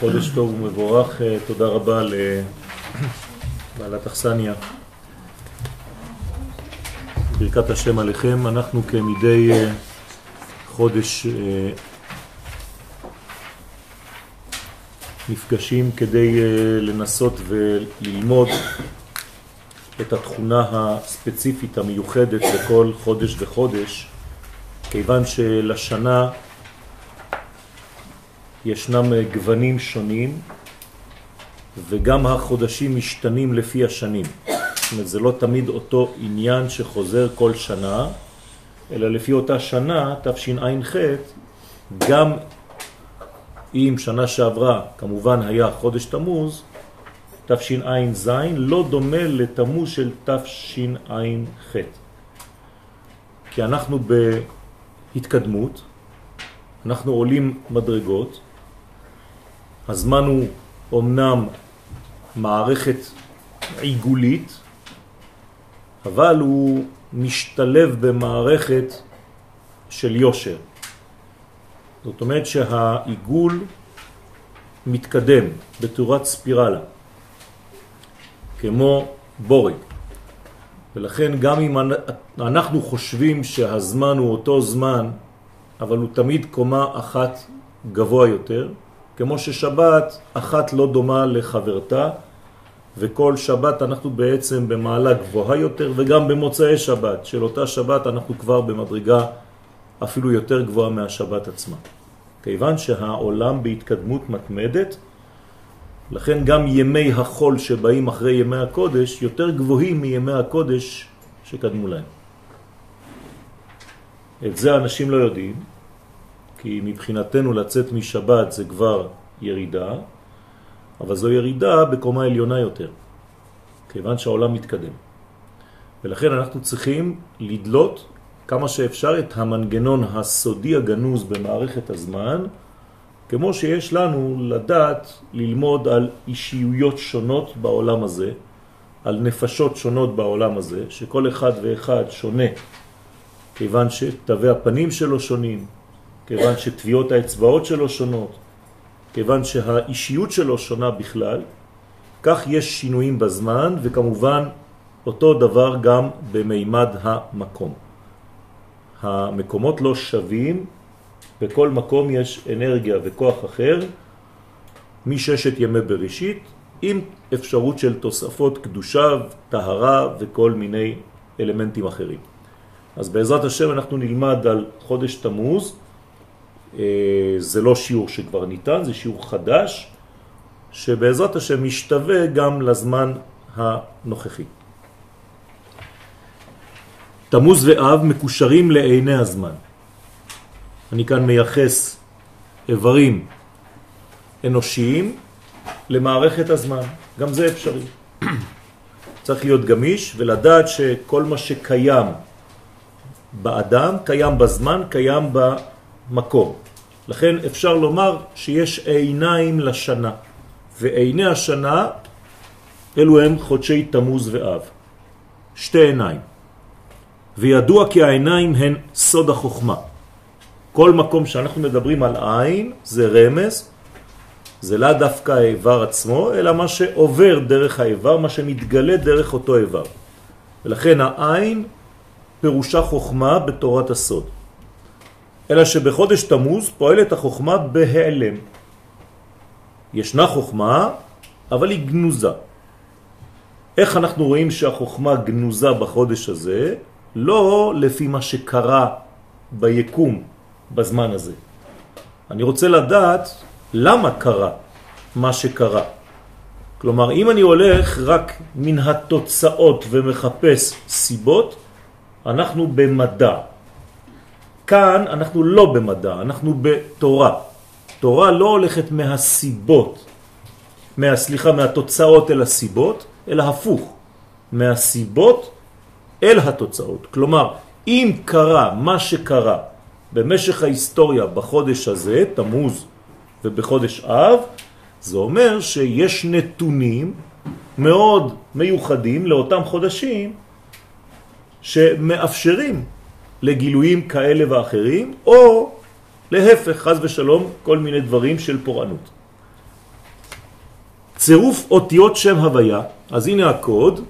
חודש טוב ומבורך, אה, תודה רבה לבעלת אכסניה. ברכת השם עליכם, אנחנו כמדי אה, חודש אה, נפגשים כדי לנסות וללמוד את התכונה הספציפית המיוחדת לכל חודש וחודש, כיוון שלשנה ישנם אה, גוונים שונים וגם החודשים משתנים לפי השנים. זאת אומרת, זה לא תמיד אותו עניין שחוזר כל שנה, אלא לפי אותה שנה, תשע"ח, גם אם שנה שעברה כמובן היה חודש תמוז, תשע"ז לא דומה לתמוז של תשע"ח. כי אנחנו בהתקדמות, אנחנו עולים מדרגות, הזמן הוא אומנם מערכת עיגולית, אבל הוא משתלב במערכת של יושר. זאת אומרת שהעיגול מתקדם בתורת ספירלה, כמו בורג. ולכן גם אם אנחנו חושבים שהזמן הוא אותו זמן, אבל הוא תמיד קומה אחת גבוה יותר, כמו ששבת אחת לא דומה לחברתה, וכל שבת אנחנו בעצם במעלה גבוהה יותר, וגם במוצאי שבת של אותה שבת אנחנו כבר במדרגה אפילו יותר גבוהה מהשבת עצמה. כיוון שהעולם בהתקדמות מתמדת, לכן גם ימי החול שבאים אחרי ימי הקודש יותר גבוהים מימי הקודש שקדמו להם. את זה אנשים לא יודעים, כי מבחינתנו לצאת משבת זה כבר ירידה, אבל זו ירידה בקומה עליונה יותר, כיוון שהעולם מתקדם. ולכן אנחנו צריכים לדלות כמה שאפשר את המנגנון הסודי הגנוז במערכת הזמן, כמו שיש לנו לדעת ללמוד על אישיויות שונות בעולם הזה, על נפשות שונות בעולם הזה, שכל אחד ואחד שונה, כיוון שתווי הפנים שלו שונים, כיוון שטביעות האצבעות שלו שונות, כיוון שהאישיות שלו שונה בכלל, כך יש שינויים בזמן, וכמובן אותו דבר גם במימד המקום. המקומות לא שווים, בכל מקום יש אנרגיה וכוח אחר, מששת ימי בראשית, עם אפשרות של תוספות קדושה, טהרה וכל מיני אלמנטים אחרים. אז בעזרת השם אנחנו נלמד על חודש תמוז, זה לא שיעור שכבר ניתן, זה שיעור חדש, שבעזרת השם משתווה גם לזמן הנוכחי. תמוז ואב מקושרים לעיני הזמן. אני כאן מייחס איברים אנושיים למערכת הזמן, גם זה אפשרי. צריך להיות גמיש ולדעת שכל מה שקיים באדם, קיים בזמן, קיים במקום. לכן אפשר לומר שיש עיניים לשנה, ועיני השנה אלו הם חודשי תמוז ואב. שתי עיניים. וידוע כי העיניים הן סוד החוכמה. כל מקום שאנחנו מדברים על עין זה רמז, זה לא דווקא האיבר עצמו, אלא מה שעובר דרך האיבר, מה שמתגלה דרך אותו איבר. ולכן העין פירושה חוכמה בתורת הסוד. אלא שבחודש תמוז פועלת החוכמה בהיעלם. ישנה חוכמה, אבל היא גנוזה. איך אנחנו רואים שהחוכמה גנוזה בחודש הזה? לא לפי מה שקרה ביקום בזמן הזה. אני רוצה לדעת למה קרה מה שקרה. כלומר, אם אני הולך רק מן התוצאות ומחפש סיבות, אנחנו במדע. כאן אנחנו לא במדע, אנחנו בתורה. תורה לא הולכת מהסיבות, מה, סליחה, מהתוצאות אל הסיבות, אלא הפוך, מהסיבות אל התוצאות. כלומר, אם קרה מה שקרה במשך ההיסטוריה בחודש הזה, תמוז ובחודש אב, זה אומר שיש נתונים מאוד מיוחדים לאותם חודשים שמאפשרים לגילויים כאלה ואחרים, או להפך, חז ושלום, כל מיני דברים של פורענות. צירוף אותיות שם הוויה, אז הנה הקוד,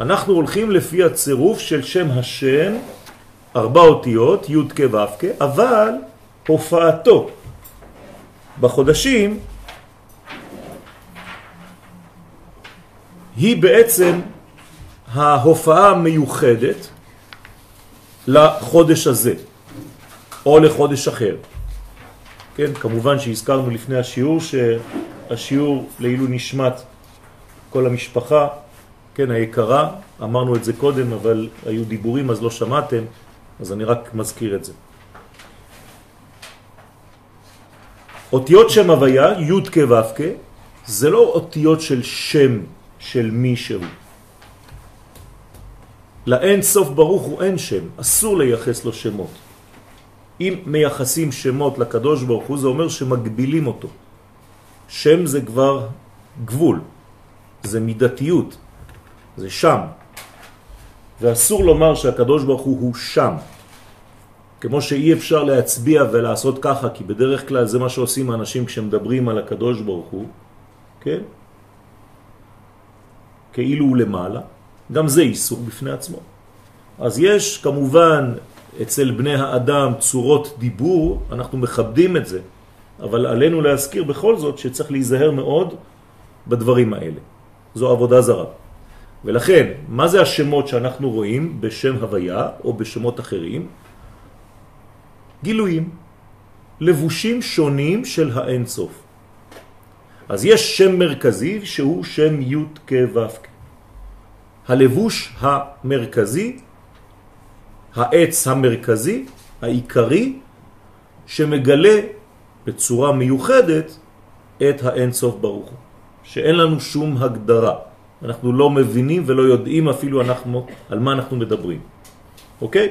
אנחנו הולכים לפי הצירוף של שם השם, ארבע אותיות, י' כ' ו' כ', אבל הופעתו בחודשים היא בעצם ההופעה המיוחדת לחודש הזה, או לחודש אחר. כן, כמובן שהזכרנו לפני השיעור שהשיעור לעילו נשמת כל המשפחה, כן, היקרה, אמרנו את זה קודם, אבל היו דיבורים אז לא שמעתם, אז אני רק מזכיר את זה. אותיות שם הוויה, י' כ' ו' כ', זה לא אותיות של שם של מישהו. לאין סוף ברוך הוא אין שם, אסור לייחס לו שמות. אם מייחסים שמות לקדוש ברוך הוא, זה אומר שמגבילים אותו. שם זה כבר גבול, זה מידתיות, זה שם. ואסור לומר שהקדוש ברוך הוא הוא שם. כמו שאי אפשר להצביע ולעשות ככה, כי בדרך כלל זה מה שעושים האנשים כשמדברים על הקדוש ברוך הוא, כן? כאילו הוא למעלה, גם זה איסור בפני עצמו. אז יש כמובן אצל בני האדם צורות דיבור, אנחנו מכבדים את זה, אבל עלינו להזכיר בכל זאת שצריך להיזהר מאוד בדברים האלה. זו עבודה זרה. ולכן, מה זה השמות שאנחנו רואים בשם הוויה או בשמות אחרים? גילויים, לבושים שונים של האינסוף. אז יש שם מרכזי שהוא שם י' כ' ו' כ'. הלבוש המרכזי, העץ המרכזי, העיקרי, שמגלה בצורה מיוחדת את האינסוף ברוך הוא, שאין לנו שום הגדרה. אנחנו לא מבינים ולא יודעים אפילו אנחנו, על מה אנחנו מדברים. אוקיי?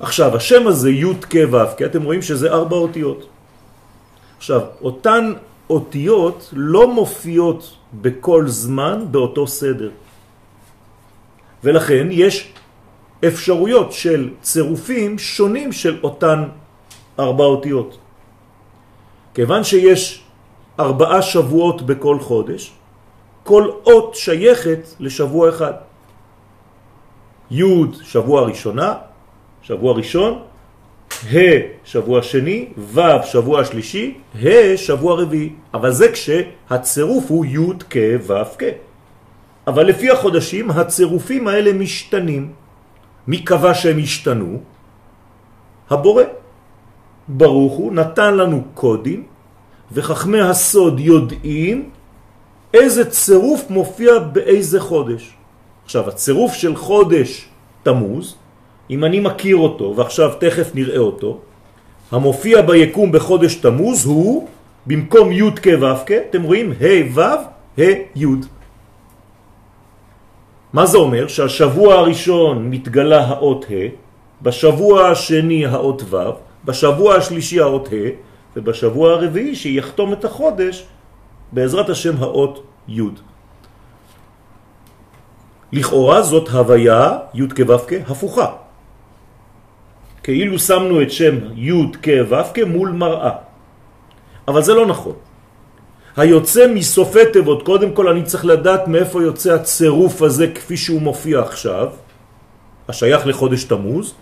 עכשיו, השם הזה י' כ' ו', כי אתם רואים שזה ארבע אותיות. עכשיו, אותן אותיות לא מופיעות בכל זמן באותו סדר. ולכן יש אפשרויות של צירופים שונים של אותן ארבע אותיות. כיוון שיש ארבעה שבועות בכל חודש, כל אות שייכת לשבוע אחד. י' שבוע ראשונה, שבוע ראשון, ה' שבוע שני, ו' שבוע שלישי, ה' שבוע רביעי. אבל זה כשהצירוף הוא י' כ' ו' כ'. אבל לפי החודשים הצירופים האלה משתנים. מי קבע שהם השתנו? הבורא. ברוך הוא נתן לנו קודים, וחכמי הסוד יודעים איזה צירוף מופיע באיזה חודש. עכשיו, הצירוף של חודש תמוז, אם אני מכיר אותו, ועכשיו תכף נראה אותו, המופיע ביקום בחודש תמוז הוא, במקום י' כ' ו' כ', אתם רואים ה' ו', ה' י'. מה זה אומר? שהשבוע הראשון מתגלה האות ה', בשבוע השני האות ו', בשבוע השלישי האות ה', ובשבוע הרביעי שיחתום את החודש בעזרת השם האות י'. לכאורה זאת הוויה י' כו' הפוכה. כאילו שמנו את שם י' כו' מול מראה. אבל זה לא נכון. היוצא מסופי תיבות, קודם כל אני צריך לדעת מאיפה יוצא הצירוף הזה כפי שהוא מופיע עכשיו, השייך לחודש תמוז,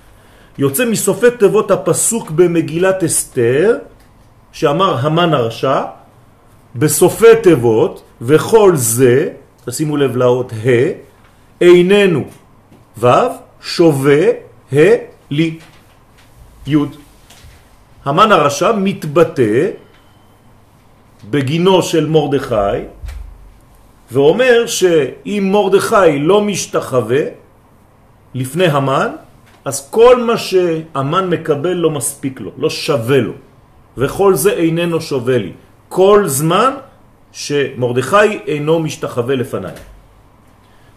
יוצא מסופי תיבות הפסוק במגילת אסתר, שאמר המן הרשע, בסופי תיבות, וכל זה, תשימו לב לאות ה', איננו ו', שווה ה' לי י'. המן הרשע מתבטא בגינו של מורדכי, ואומר שאם מורדכי לא משתחווה לפני המן, אז כל מה שהמן מקבל לא מספיק לו, לא שווה לו, וכל זה איננו שווה לי. כל זמן שמורדכי אינו משתחווה לפניי.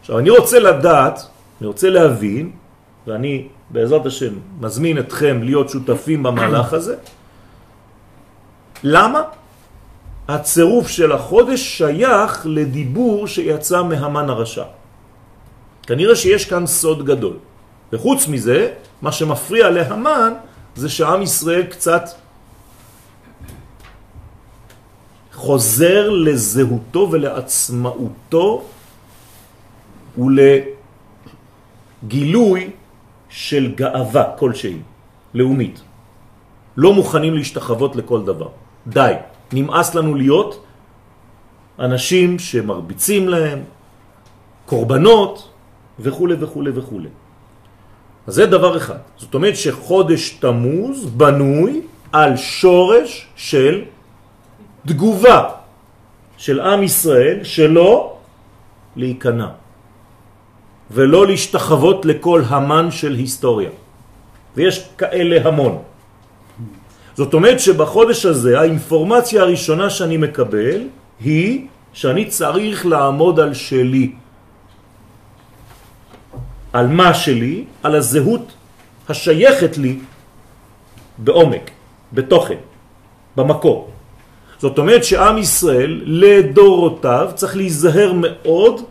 עכשיו, אני רוצה לדעת, אני רוצה להבין, ואני בעזרת השם מזמין אתכם להיות שותפים במהלך הזה, למה הצירוף של החודש שייך לדיבור שיצא מהמן הרשע. כנראה שיש כאן סוד גדול. וחוץ מזה, מה שמפריע להמן זה שעם ישראל קצת חוזר לזהותו ולעצמאותו ולגילוי של גאווה כלשהי, לאומית. לא מוכנים להשתחוות לכל דבר. די, נמאס לנו להיות אנשים שמרביצים להם, קורבנות וכו' וכו' וכו'. אז זה דבר אחד. זאת אומרת שחודש תמוז בנוי על שורש של תגובה של עם ישראל שלא להיכנע ולא להשתחוות לכל המן של היסטוריה. ויש כאלה המון. זאת אומרת שבחודש הזה האינפורמציה הראשונה שאני מקבל היא שאני צריך לעמוד על שלי. על מה שלי, על הזהות השייכת לי בעומק, בתוכן, במקור. זאת אומרת שעם ישראל לדורותיו צריך להיזהר מאוד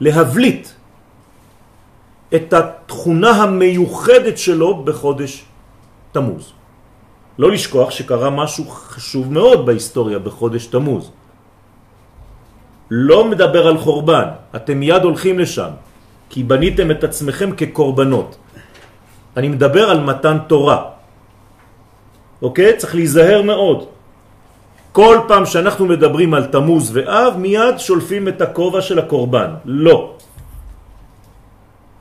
להבליט את התכונה המיוחדת שלו בחודש תמוז. לא לשכוח שקרה משהו חשוב מאוד בהיסטוריה בחודש תמוז. לא מדבר על חורבן, אתם מיד הולכים לשם, כי בניתם את עצמכם כקורבנות. אני מדבר על מתן תורה. אוקיי? צריך להיזהר מאוד. כל פעם שאנחנו מדברים על תמוז ואב, מיד שולפים את הכובע של הקורבן. לא.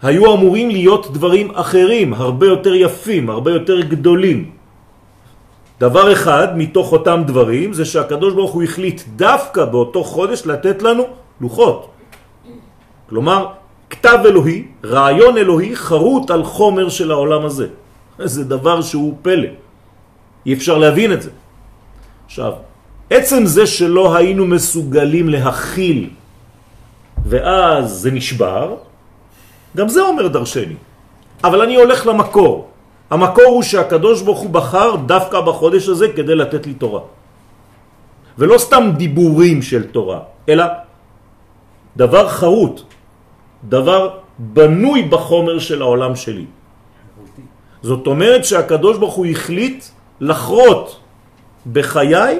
היו אמורים להיות דברים אחרים, הרבה יותר יפים, הרבה יותר גדולים. דבר אחד מתוך אותם דברים זה שהקדוש ברוך הוא החליט דווקא באותו חודש לתת לנו לוחות. כלומר, כתב אלוהי, רעיון אלוהי, חרוט על חומר של העולם הזה. זה דבר שהוא פלא. אי אפשר להבין את זה. עכשיו, עצם זה שלא היינו מסוגלים להכיל ואז זה נשבר, גם זה אומר דרשני. אבל אני הולך למקור. המקור הוא שהקדוש ברוך הוא בחר דווקא בחודש הזה כדי לתת לי תורה. ולא סתם דיבורים של תורה, אלא דבר חרוט, דבר בנוי בחומר של העולם שלי. זאת אומרת שהקדוש ברוך הוא החליט לחרות בחיי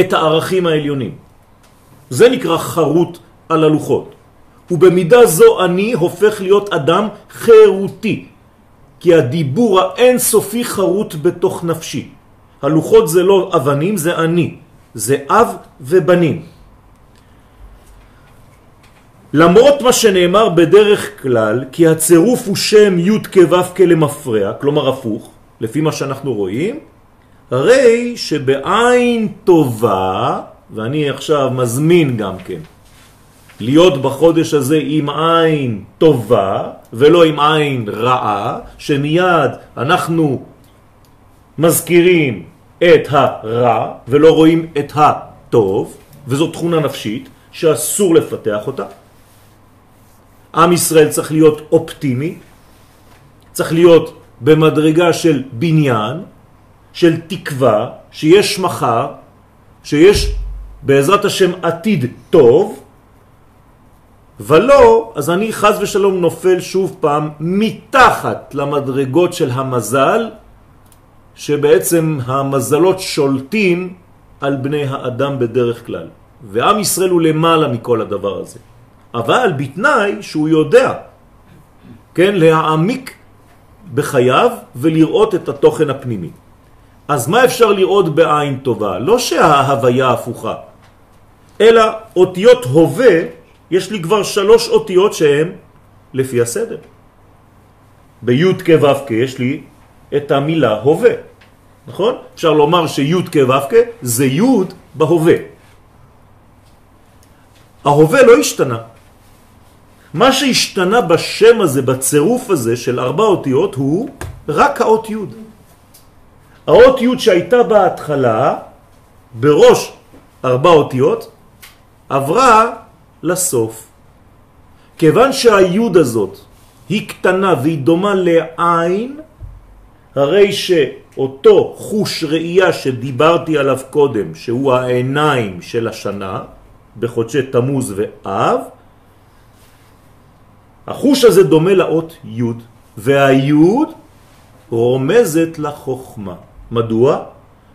את הערכים העליונים. זה נקרא חרוט על הלוחות. ובמידה זו אני הופך להיות אדם חירותי, כי הדיבור האינסופי חרוט בתוך נפשי. הלוחות זה לא אבנים, זה אני. זה אב ובנים. למרות מה שנאמר בדרך כלל, כי הצירוף הוא שם י' כו' כלמפרע, כלומר הפוך, לפי מה שאנחנו רואים, הרי שבעין טובה, ואני עכשיו מזמין גם כן, להיות בחודש הזה עם עין טובה ולא עם עין רעה, שמיד אנחנו מזכירים את הרע ולא רואים את הטוב, וזו תכונה נפשית שאסור לפתח אותה. עם ישראל צריך להיות אופטימי, צריך להיות במדרגה של בניין, של תקווה, שיש מחר, שיש בעזרת השם עתיד טוב, ולא, אז אני חז ושלום נופל שוב פעם מתחת למדרגות של המזל, שבעצם המזלות שולטים על בני האדם בדרך כלל. ועם ישראל הוא למעלה מכל הדבר הזה. אבל בתנאי שהוא יודע, כן, להעמיק בחייו ולראות את התוכן הפנימי. אז מה אפשר לראות בעין טובה? לא שההוויה הפוכה, אלא אותיות הווה, יש לי כבר שלוש אותיות שהן לפי הסדר. בי' כו' יש לי את המילה הווה, נכון? אפשר לומר שי' כו' זה י' בהווה. ההווה לא השתנה. מה שהשתנה בשם הזה, בצירוף הזה של ארבע אותיות, הוא רק האות י'. האות י' שהייתה בהתחלה, בראש ארבע אותיות, עברה לסוף. כיוון שהיוד הזאת היא קטנה והיא דומה לעין, הרי שאותו חוש ראייה שדיברתי עליו קודם, שהוא העיניים של השנה, בחודשי תמוז ואב, החוש הזה דומה לאות י', והי' רומזת לחוכמה. מדוע?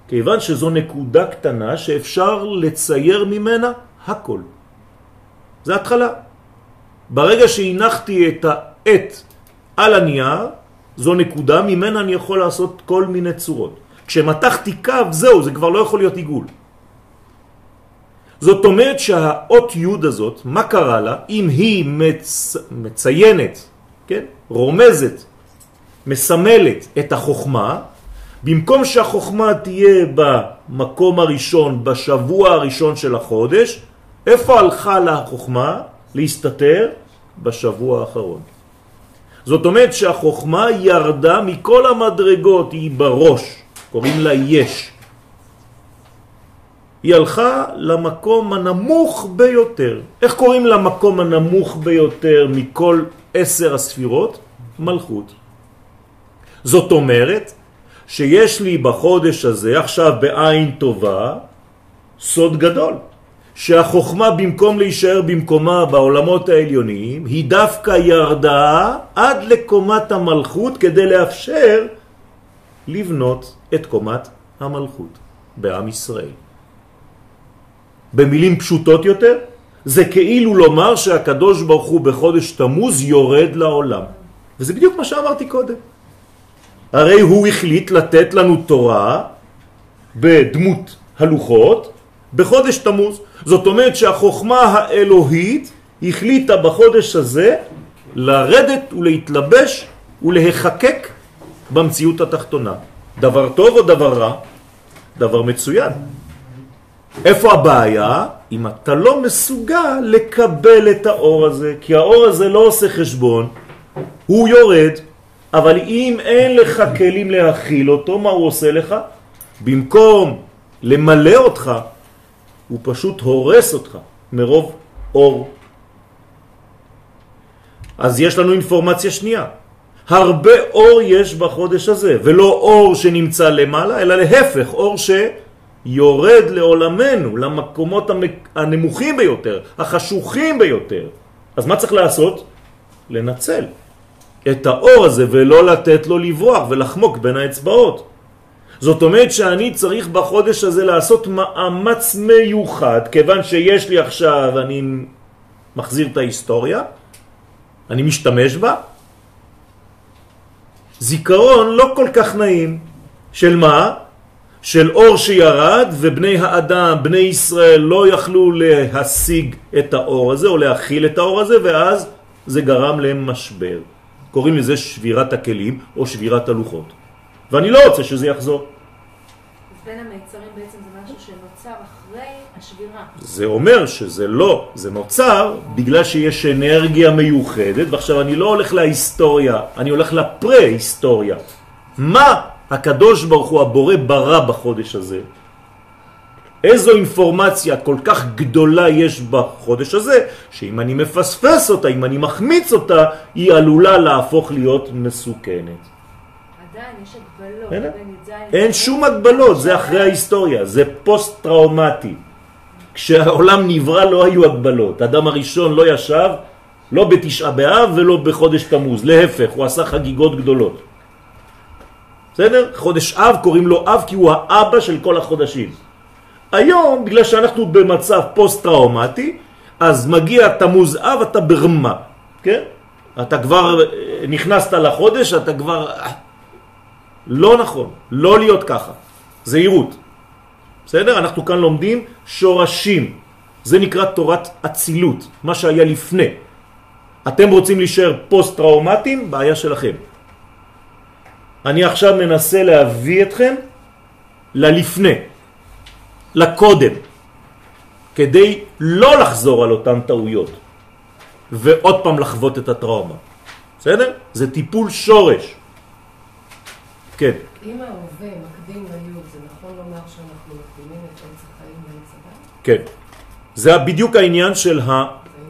כיוון שזו נקודה קטנה שאפשר לצייר ממנה הכל. זה התחלה. ברגע שהנחתי את העט על הנייר, זו נקודה, ממנה אני יכול לעשות כל מיני צורות. כשמתחתי קו, זהו, זה כבר לא יכול להיות עיגול. זאת אומרת שהאות י' הזאת, מה קרה לה? אם היא מצ... מציינת, כן? רומזת, מסמלת את החוכמה, במקום שהחוכמה תהיה במקום הראשון, בשבוע הראשון של החודש, איפה הלכה לחוכמה להסתתר? בשבוע האחרון. זאת אומרת שהחוכמה ירדה מכל המדרגות, היא בראש, קוראים לה יש. היא הלכה למקום הנמוך ביותר. איך קוראים למקום הנמוך ביותר מכל עשר הספירות? מלכות. זאת אומרת שיש לי בחודש הזה עכשיו בעין טובה סוד גדול. שהחוכמה במקום להישאר במקומה בעולמות העליוניים, היא דווקא ירדה עד לקומת המלכות כדי לאפשר לבנות את קומת המלכות בעם ישראל. במילים פשוטות יותר, זה כאילו לומר שהקדוש ברוך הוא בחודש תמוז יורד לעולם. וזה בדיוק מה שאמרתי קודם. הרי הוא החליט לתת לנו תורה בדמות הלוחות בחודש תמוז. זאת אומרת שהחוכמה האלוהית החליטה בחודש הזה לרדת ולהתלבש ולהחקק במציאות התחתונה. דבר טוב או דבר רע? דבר מצוין. איפה הבעיה? אם אתה לא מסוגל לקבל את האור הזה, כי האור הזה לא עושה חשבון, הוא יורד, אבל אם אין לך כלים להכיל אותו, מה הוא עושה לך? במקום למלא אותך, הוא פשוט הורס אותך מרוב אור. אז יש לנו אינפורמציה שנייה. הרבה אור יש בחודש הזה, ולא אור שנמצא למעלה, אלא להפך, אור שיורד לעולמנו, למקומות הנמוכים ביותר, החשוכים ביותר. אז מה צריך לעשות? לנצל את האור הזה ולא לתת לו לברוח ולחמוק בין האצבעות. זאת אומרת שאני צריך בחודש הזה לעשות מאמץ מיוחד, כיוון שיש לי עכשיו, אני מחזיר את ההיסטוריה, אני משתמש בה, זיכרון לא כל כך נעים. של מה? של אור שירד ובני האדם, בני ישראל לא יכלו להשיג את האור הזה או להכיל את האור הזה ואז זה גרם להם משבר. קוראים לזה שבירת הכלים או שבירת הלוחות. ואני לא רוצה שזה יחזור. בין המיצרים בעצם זה משהו שנוצר אחרי השבירה. זה אומר שזה לא, זה נוצר בגלל שיש אנרגיה מיוחדת, ועכשיו אני לא הולך להיסטוריה, אני הולך לפרה-היסטוריה. מה הקדוש ברוך הוא הבורא ברא בחודש הזה? איזו אינפורמציה כל כך גדולה יש בחודש הזה, שאם אני מפספס אותה, אם אני מחמיץ אותה, היא עלולה להפוך להיות מסוכנת. עדיין יש הגבלות. י"ז אין שום הגבלות, זה אחרי ההיסטוריה, זה פוסט-טראומטי. כשהעולם נברא לא היו הגבלות. אדם הראשון לא ישב, לא בתשעה באב ולא בחודש תמוז, להפך, הוא עשה חגיגות גדולות. בסדר? חודש אב קוראים לו אב כי הוא האבא של כל החודשים. היום, בגלל שאנחנו במצב פוסט-טראומטי, אז מגיע תמוז אב, אתה ברמה, כן? אתה כבר אה, נכנסת לחודש, אתה כבר... לא נכון, לא להיות ככה. זהירות. בסדר? אנחנו כאן לומדים שורשים. זה נקרא תורת אצילות, מה שהיה לפני. אתם רוצים להישאר פוסט-טראומטיים? בעיה שלכם. אני עכשיו מנסה להביא אתכם ללפני, לקודם, כדי לא לחזור על אותן טעויות ועוד פעם לחוות את הטראומה. בסדר? זה טיפול שורש. כן. אם ההווה מקדים ליוד, זה נכון לומר שאנחנו מקדימים את עץ החיים לעץ הדת? כן. זה בדיוק העניין של, ה,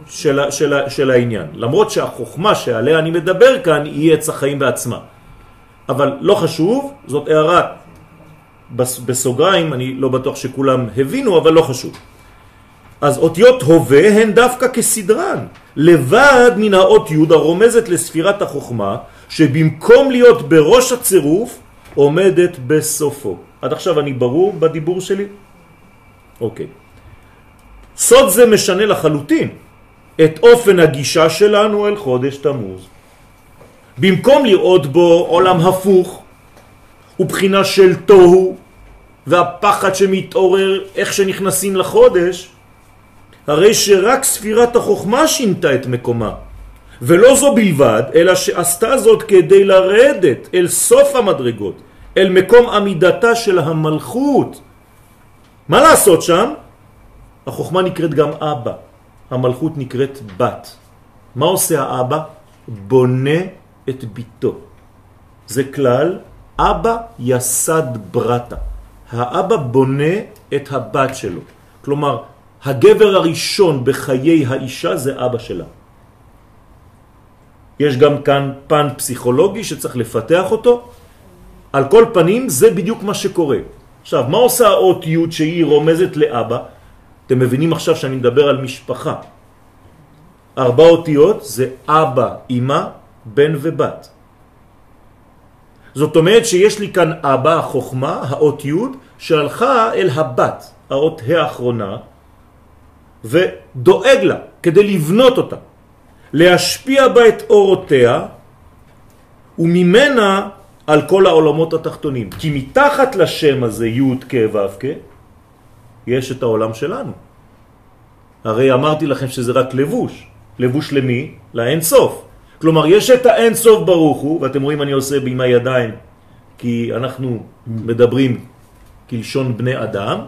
של, ה, של, ה, של העניין. למרות שהחוכמה שעליה אני מדבר כאן היא עץ החיים בעצמה. אבל לא חשוב, זאת הערה בסוגריים, אני לא בטוח שכולם הבינו, אבל לא חשוב. אז אותיות הווה הן דווקא כסדרן, לבד מן האות י' הרומזת לספירת החוכמה, שבמקום להיות בראש הצירוף, עומדת בסופו. עד עכשיו אני ברור בדיבור שלי? אוקיי. סוד זה משנה לחלוטין את אופן הגישה שלנו אל חודש תמוז. במקום לראות בו עולם הפוך ובחינה של תוהו והפחד שמתעורר איך שנכנסים לחודש, הרי שרק ספירת החוכמה שינתה את מקומה. ולא זו בלבד, אלא שעשתה זאת כדי לרדת אל סוף המדרגות, אל מקום עמידתה של המלכות. מה לעשות שם? החוכמה נקראת גם אבא, המלכות נקראת בת. מה עושה האבא? בונה את ביתו. זה כלל, אבא יסד ברטה. האבא בונה את הבת שלו. כלומר, הגבר הראשון בחיי האישה זה אבא שלה. יש גם כאן פן פסיכולוגי שצריך לפתח אותו. על כל פנים זה בדיוק מה שקורה. עכשיו, מה עושה האות י' שהיא רומזת לאבא? אתם מבינים עכשיו שאני מדבר על משפחה. ארבע אותיות זה אבא, אמא, בן ובת. זאת אומרת שיש לי כאן אבא, החוכמה, האות י', שהלכה אל הבת, האות האחרונה, ודואג לה כדי לבנות אותה, להשפיע בה את אורותיה, וממנה על כל העולמות התחתונים. כי מתחת לשם הזה, י' כ' ו' כ', יש את העולם שלנו. הרי אמרתי לכם שזה רק לבוש. לבוש למי? לאין סוף. כלומר, יש את האין סוף ברוך הוא, ואתם רואים אני עושה עם הידיים, כי אנחנו מדברים כלשון בני אדם,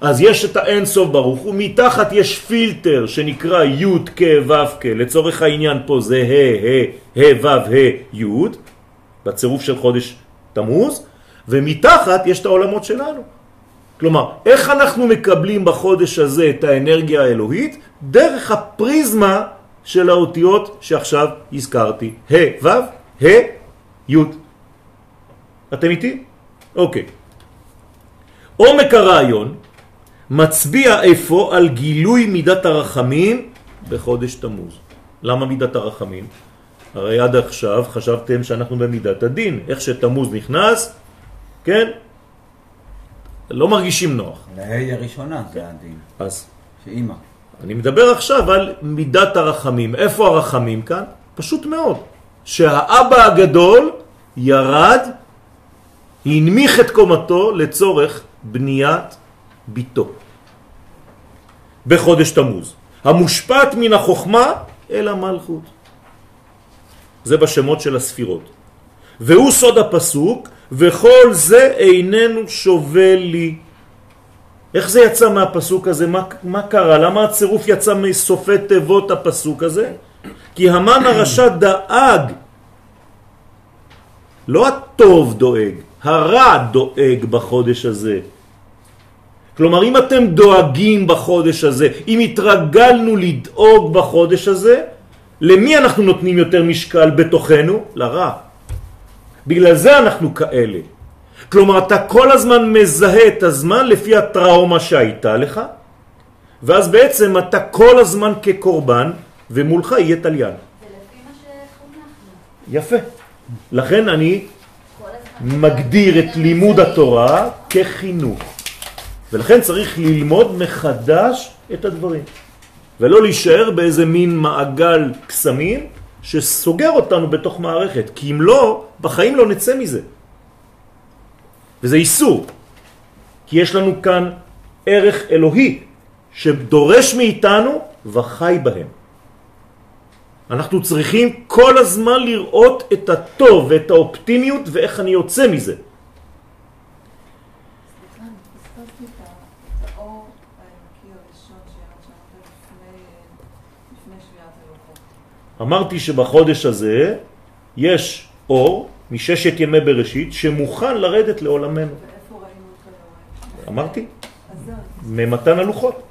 אז יש את האין סוף ברוך הוא, מתחת יש פילטר שנקרא י' כ' ו' כ', לצורך העניין פה זה ה' ה' ו' ה' י', בצירוף של חודש תמוז, ומתחת יש את העולמות שלנו. כלומר, איך אנחנו מקבלים בחודש הזה את האנרגיה האלוהית? דרך הפריזמה של האותיות שעכשיו הזכרתי. ה' ו' ה' י'. אתם איתי? אוקיי. עומק הרעיון מצביע איפה על גילוי מידת הרחמים בחודש תמוז. למה מידת הרחמים? הרי עד עכשיו חשבתם שאנחנו במידת הדין. איך שתמוז נכנס, כן? לא מרגישים נוח. להי הראשונה זה הדין. אז שאימא. אני מדבר עכשיו על מידת הרחמים. איפה הרחמים כאן? פשוט מאוד. שהאבא הגדול ירד, הנמיך את קומתו לצורך בניית ביתו. בחודש תמוז. המושפט מן החוכמה אל המלכות. זה בשמות של הספירות. והוא סוד הפסוק, וכל זה איננו שובל לי. איך זה יצא מהפסוק הזה? מה, מה קרה? למה הצירוף יצא מסופי תיבות הפסוק הזה? כי המן הרשע דאג. לא הטוב דואג, הרע דואג בחודש הזה. כלומר, אם אתם דואגים בחודש הזה, אם התרגלנו לדאוג בחודש הזה, למי אנחנו נותנים יותר משקל בתוכנו? לרע. בגלל זה אנחנו כאלה. כלומר, אתה כל הזמן מזהה את הזמן לפי הטראומה שהייתה לך, ואז בעצם אתה כל הזמן כקורבן, ומולך יהיה תליין. יפה. לכן אני. מגדיר את לימוד התורה כחינוך. ולכן צריך ללמוד מחדש את הדברים. ולא להישאר באיזה מין מעגל קסמים שסוגר אותנו בתוך מערכת. כי אם לא, בחיים לא נצא מזה. וזה איסור. כי יש לנו כאן ערך אלוהי שדורש מאיתנו וחי בהם. אנחנו צריכים כל הזמן לראות את הטוב ואת האופטימיות ואיך אני יוצא מזה. סליחה, אני פספסתי את ה- את האור האלוקי הראשון שירד שם לפני לפני שביעת הלוחות. אמרתי שבחודש הזה יש אור מששת ימי בראשית שמוכן לרדת לעולמנו. אמרתי, ממתן הלוחות.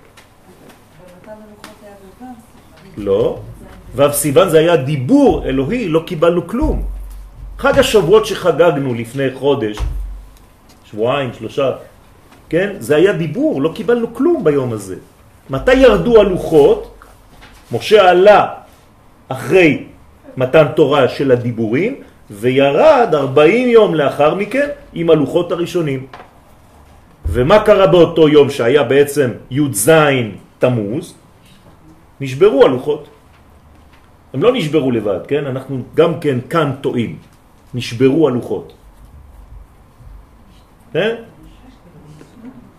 במתן הלוחות היה בו"ב, סליחה. לא. ו' סיוון זה היה דיבור אלוהי, לא קיבלנו כלום. חג השבועות שחגגנו לפני חודש, שבועיים, שלושה, כן? זה היה דיבור, לא קיבלנו כלום ביום הזה. מתי ירדו הלוחות? משה עלה אחרי מתן תורה של הדיבורים, וירד 40 יום לאחר מכן עם הלוחות הראשונים. ומה קרה באותו יום שהיה בעצם י"ז תמוז? נשברו הלוחות. הם לא נשברו לבד, כן? אנחנו גם כן כאן טועים. נשברו הלוחות. כן?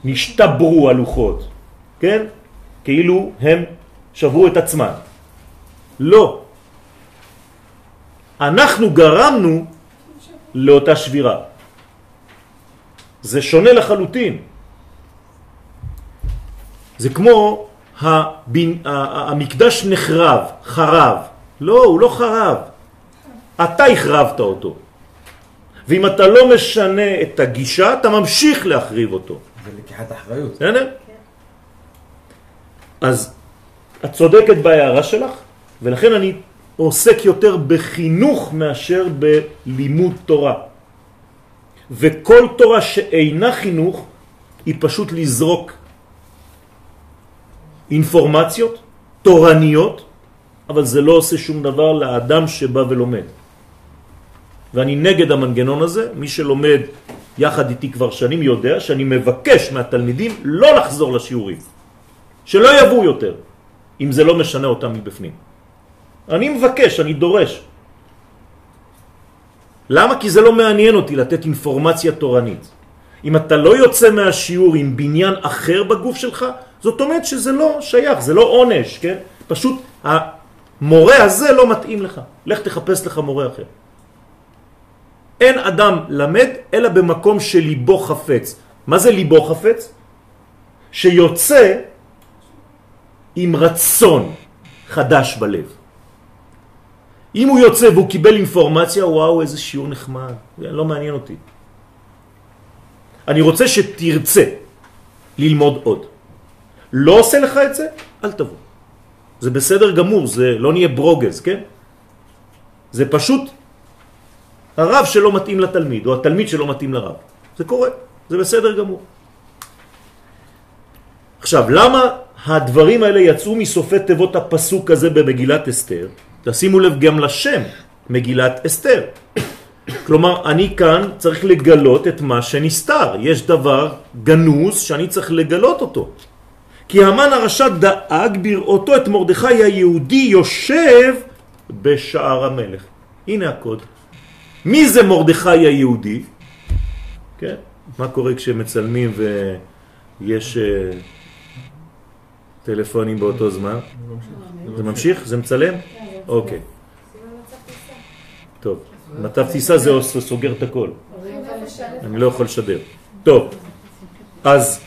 נשתברו הלוחות, כן? כאילו הם שברו את עצמם. לא. אנחנו גרמנו לאותה שבירה. זה שונה לחלוטין. זה כמו הבין, המקדש נחרב, חרב. לא, הוא לא חרב. אתה החרבת אותו. ואם אתה לא משנה את הגישה, אתה ממשיך להחריב אותו. זה לקיחת אחריות. בסדר? אז את צודקת בהערה שלך, ולכן אני עוסק יותר בחינוך מאשר בלימוד תורה. וכל תורה שאינה חינוך היא פשוט לזרוק אינפורמציות תורניות, אבל זה לא עושה שום דבר לאדם שבא ולומד. ואני נגד המנגנון הזה, מי שלומד יחד איתי כבר שנים יודע שאני מבקש מהתלמידים לא לחזור לשיעורים, שלא יבואו יותר, אם זה לא משנה אותם מבפנים. אני מבקש, אני דורש. למה? כי זה לא מעניין אותי לתת אינפורמציה תורנית. אם אתה לא יוצא מהשיעור עם בניין אחר בגוף שלך, זאת אומרת שזה לא שייך, זה לא עונש, כן? פשוט המורה הזה לא מתאים לך. לך תחפש לך מורה אחר. אין אדם למד אלא במקום שליבו חפץ. מה זה ליבו חפץ? שיוצא עם רצון חדש בלב. אם הוא יוצא והוא קיבל אינפורמציה, וואו, איזה שיעור נחמד, זה לא מעניין אותי. אני רוצה שתרצה ללמוד עוד. לא עושה לך את זה, אל תבוא. זה בסדר גמור, זה לא נהיה ברוגז, כן? זה פשוט הרב שלא מתאים לתלמיד, או התלמיד שלא מתאים לרב. זה קורה, זה בסדר גמור. עכשיו, למה הדברים האלה יצאו מסופי תיבות הפסוק הזה במגילת אסתר? תשימו לב גם לשם, מגילת אסתר. כלומר, אני כאן צריך לגלות את מה שנסתר. יש דבר גנוז שאני צריך לגלות אותו. כי המן הרשע דאג בראותו את מרדכי היהודי יושב בשער המלך. הנה הקוד. מי זה מרדכי היהודי? כן? מה קורה כשמצלמים ויש uh, טלפונים באותו זמן? זה ממשיך? זה מצלם? אוקיי. טוב, מצב טיסה זה סוגר את הכל. אני לא יכול לשדר. טוב, אז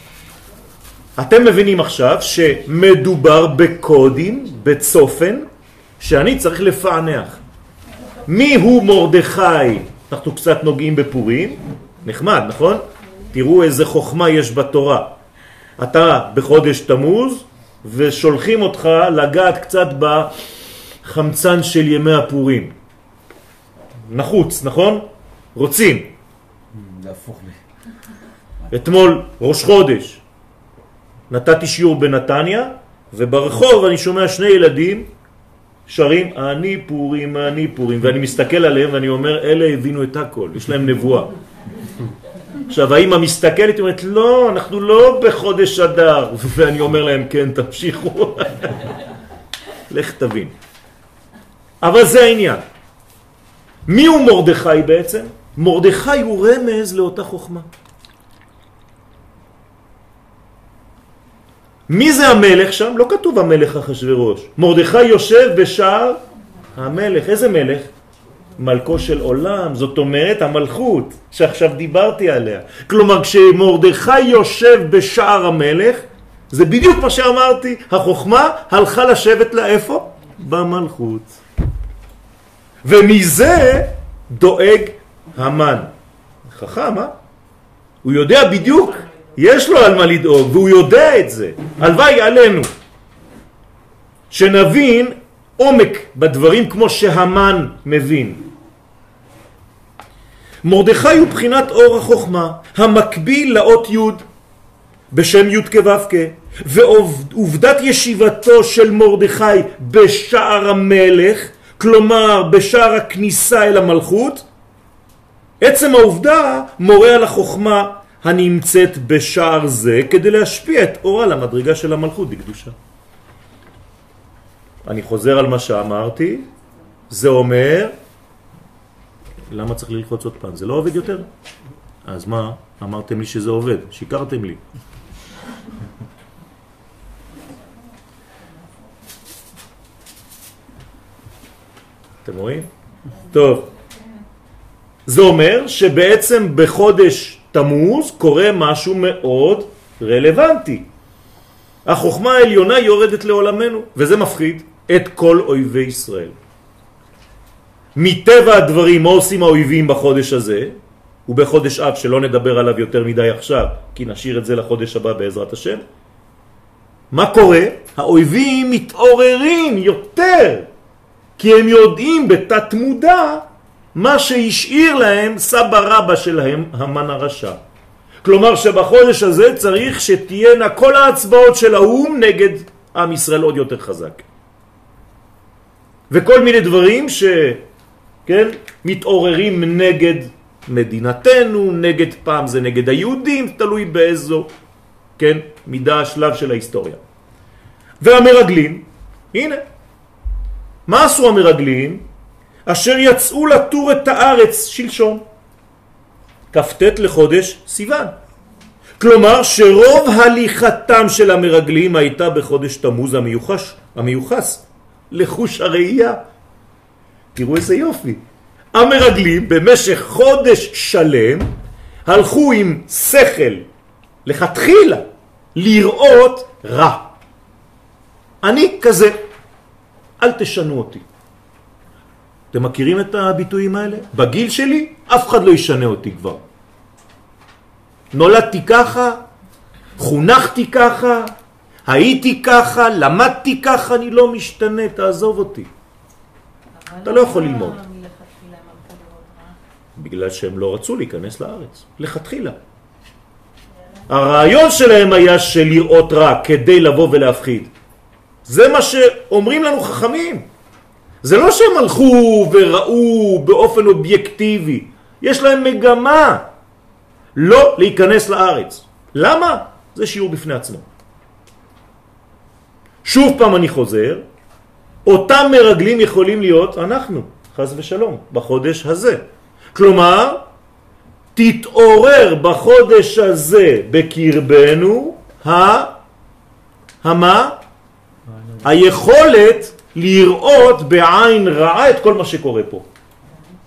אתם מבינים עכשיו שמדובר בקודים, בצופן, שאני צריך לפענח. מי הוא מורדכי? אנחנו קצת נוגעים בפורים, נחמד, נכון? תראו איזה חוכמה יש בתורה. אתה בחודש תמוז ושולחים אותך לגעת קצת בחמצן של ימי הפורים. נחוץ, נכון? רוצים. אתמול ראש חודש נתתי שיעור בנתניה וברחוב אני שומע שני ילדים שרים אני פורים, אני פורים, ואני מסתכל עליהם ואני אומר, אלה הבינו את הכל, יש להם נבואה. עכשיו, האמא מסתכלת, היא אומרת, לא, אנחנו לא בחודש אדר, ואני אומר להם, כן, תמשיכו. לך תבין. אבל זה העניין. מי הוא מורדכי בעצם? מורדכי הוא רמז לאותה חוכמה. מי זה המלך שם? לא כתוב המלך אחשוורוש. מרדכי יושב בשער המלך. איזה מלך? מלכו של עולם, זאת אומרת המלכות שעכשיו דיברתי עליה. כלומר כשמרדכי יושב בשער המלך, זה בדיוק מה שאמרתי, החוכמה הלכה לשבת לה איפה? במלכות. ומזה דואג המן. חכם, אה? הוא יודע בדיוק יש לו על מה לדאוג, והוא יודע את זה. הלוואי עלינו. שנבין עומק בדברים כמו שהמן מבין. מרדכי הוא בחינת אור החוכמה, המקביל לאות י' בשם י' כו' ועובדת ישיבתו של מרדכי בשער המלך, כלומר בשער הכניסה אל המלכות, עצם העובדה מורה על החוכמה הנמצאת בשער זה כדי להשפיע את אורה למדרגה של המלכות בקדושה. אני חוזר על מה שאמרתי, זה אומר, למה צריך ללחוץ עוד פעם? זה לא עובד יותר? אז מה? אמרתם לי שזה עובד, שיקרתם לי. אתם רואים? טוב. זה אומר שבעצם בחודש תמוז קורה משהו מאוד רלוונטי. החוכמה העליונה יורדת לעולמנו, וזה מפחיד את כל אויבי ישראל. מטבע הדברים, מה עושים האויבים בחודש הזה? ובחודש אב, שלא נדבר עליו יותר מדי עכשיו, כי נשאיר את זה לחודש הבא בעזרת השם. מה קורה? האויבים מתעוררים יותר, כי הם יודעים בתת מודע מה שהשאיר להם סבא רבא שלהם, המן הרשע. כלומר שבחודש הזה צריך שתהיינה כל ההצבעות של האו"ם נגד עם ישראל עוד יותר חזק. וכל מיני דברים ש... כן, מתעוררים נגד מדינתנו, נגד פעם זה נגד היהודים, תלוי באיזו, כן, מידה השלב של ההיסטוריה. והמרגלים, הנה, מה עשו המרגלים? אשר יצאו לטור את הארץ שלשום, כ"ט לחודש סיוון. כלומר שרוב הליכתם של המרגלים הייתה בחודש תמוז המיוחש, המיוחס לחוש הראייה. תראו איזה יופי. המרגלים במשך חודש שלם הלכו עם שכל לכתחילה לראות רע. אני כזה, אל תשנו אותי. אתם מכירים את הביטויים האלה? בגיל שלי אף אחד לא ישנה אותי כבר. נולדתי ככה, חונכתי ככה, הייתי ככה, למדתי ככה, אני לא משתנה, תעזוב אותי. אתה לא יכול ללמוד. בגלל שהם לא רצו להיכנס לארץ, לכתחילה. הרעיון שלהם היה של לראות רע כדי לבוא ולהפחיד. זה מה שאומרים לנו חכמים. זה לא שהם הלכו וראו באופן אובייקטיבי, יש להם מגמה לא להיכנס לארץ. למה? זה שיעור בפני עצמו. שוב פעם אני חוזר, אותם מרגלים יכולים להיות אנחנו, חז ושלום, בחודש הזה. כלומר, תתעורר בחודש הזה בקרבנו ה... המה? היכולת לראות בעין רעה את כל מה שקורה פה.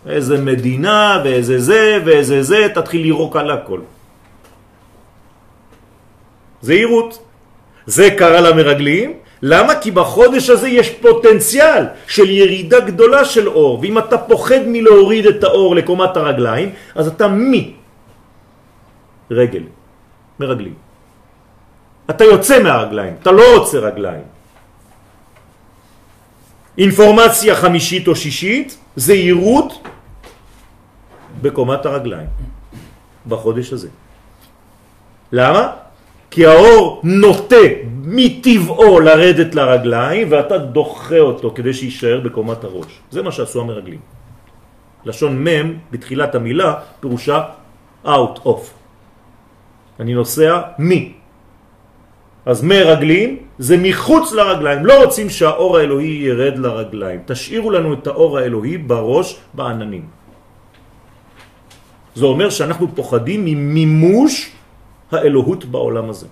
איזה מדינה ואיזה זה ואיזה זה, תתחיל לירוק על הכל. זהירות. זה קרה למרגלים, למה? כי בחודש הזה יש פוטנציאל של ירידה גדולה של אור, ואם אתה פוחד מלהוריד את האור לקומת הרגליים, אז אתה מי? רגל, מרגלים. אתה יוצא מהרגליים, אתה לא רוצה רגליים. אינפורמציה חמישית או שישית, זהירות בקומת הרגליים בחודש הזה. למה? כי האור נוטה מטבעו לרדת לרגליים ואתה דוחה אותו כדי שישאר בקומת הראש. זה מה שעשו המרגלים. לשון מם בתחילת המילה פירושה out of. אני נוסע מי. אז מרגלים זה מחוץ לרגליים, לא רוצים שהאור האלוהי ירד לרגליים. תשאירו לנו את האור האלוהי בראש בעננים. זה אומר שאנחנו פוחדים ממימוש האלוהות בעולם הזה.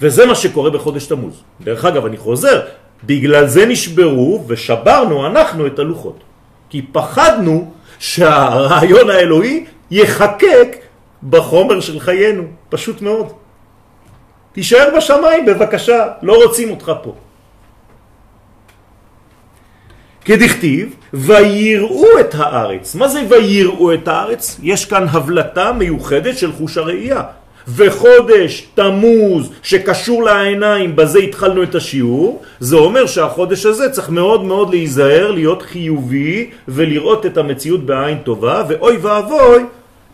וזה מה שקורה בחודש תמוז. דרך אגב, אני חוזר, בגלל זה נשברו ושברנו אנחנו את הלוחות. כי פחדנו שהרעיון האלוהי יחקק בחומר של חיינו, פשוט מאוד. תישאר בשמיים בבקשה, לא רוצים אותך פה. כדכתיב, ויראו את הארץ. מה זה ויראו את הארץ? יש כאן הבלטה מיוחדת של חוש הראייה. וחודש תמוז שקשור לעיניים, בזה התחלנו את השיעור, זה אומר שהחודש הזה צריך מאוד מאוד להיזהר, להיות חיובי ולראות את המציאות בעין טובה, ואוי ואבוי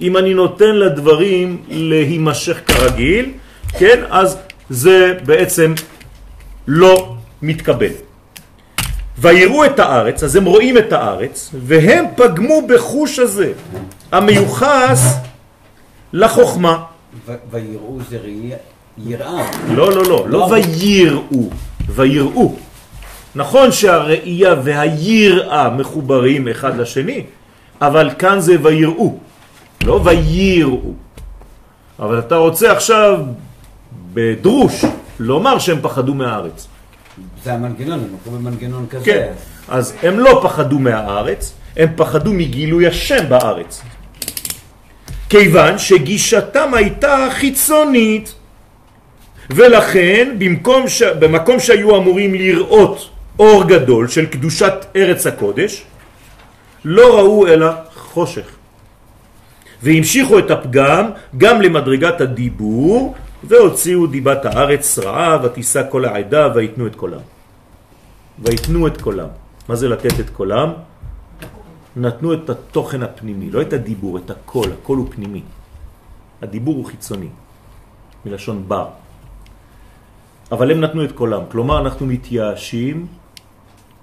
אם אני נותן לדברים להימשך כרגיל, כן, אז זה בעצם לא מתקבל. ויראו את הארץ, אז הם רואים את הארץ, והם פגמו בחוש הזה, המיוחס לחוכמה. ויראו זה יראה. לא, לא, לא, לא לא. ויראו, ויראו. נכון שהראייה והיראה מחוברים אחד לשני, אבל כאן זה ויראו, לא ויראו. אבל אתה רוצה עכשיו בדרוש לומר שהם פחדו מהארץ. זה המנגנון, הם הלכו במנגנון כזה. כן. אז הם לא פחדו מהארץ, הם פחדו מגילוי השם בארץ. כיוון שגישתם הייתה חיצונית, ולכן במקום ש... במקום שהיו אמורים לראות אור גדול של קדושת ארץ הקודש, לא ראו אלא חושך. והמשיכו את הפגם גם למדרגת הדיבור, והוציאו דיבת הארץ רעה, ותישא כל העדה, ויתנו את קולם. ויתנו את קולם. מה זה לתת את קולם? נתנו את התוכן הפנימי, לא את הדיבור, את הקול, הקול הוא פנימי. הדיבור הוא חיצוני, מלשון בר. אבל הם נתנו את קולם, כלומר אנחנו מתייאשים,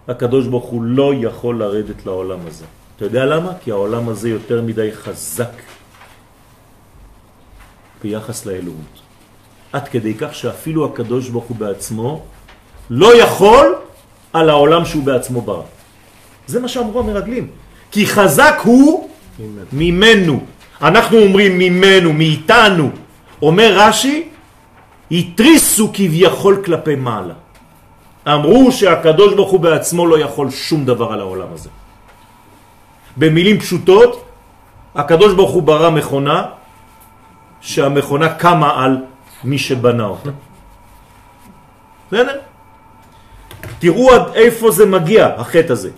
הקדוש ברוך הוא לא יכול לרדת לעולם הזה. אתה יודע למה? כי העולם הזה יותר מדי חזק ביחס לאלוהות. עד כדי כך שאפילו הקדוש ברוך הוא בעצמו לא יכול על העולם שהוא בעצמו ברא. זה מה שאמרו המרגלים. כי חזק הוא ממנו. אנחנו אומרים ממנו, מאיתנו. אומר רש"י, התריסו כביכול כלפי מעלה. אמרו שהקדוש ברוך הוא בעצמו לא יכול שום דבר על העולם הזה. במילים פשוטות, הקדוש ברוך הוא ברא מכונה שהמכונה קמה על מי שבנה אותה. בסדר? תראו עד איפה זה מגיע, החטא הזה.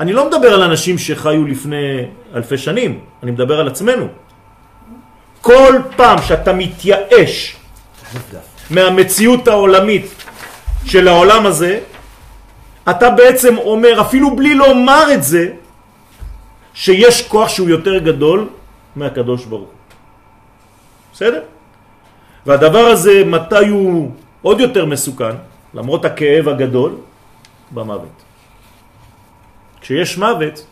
אני לא מדבר על אנשים שחיו לפני אלפי שנים, אני מדבר על עצמנו. כל פעם שאתה מתייאש מהמציאות העולמית של העולם הזה, אתה בעצם אומר, אפילו בלי לומר את זה, שיש כוח שהוא יותר גדול מהקדוש ברוך הוא. בסדר? והדבר הזה, מתי הוא עוד יותר מסוכן, למרות הכאב הגדול, במוות. כשיש מוות,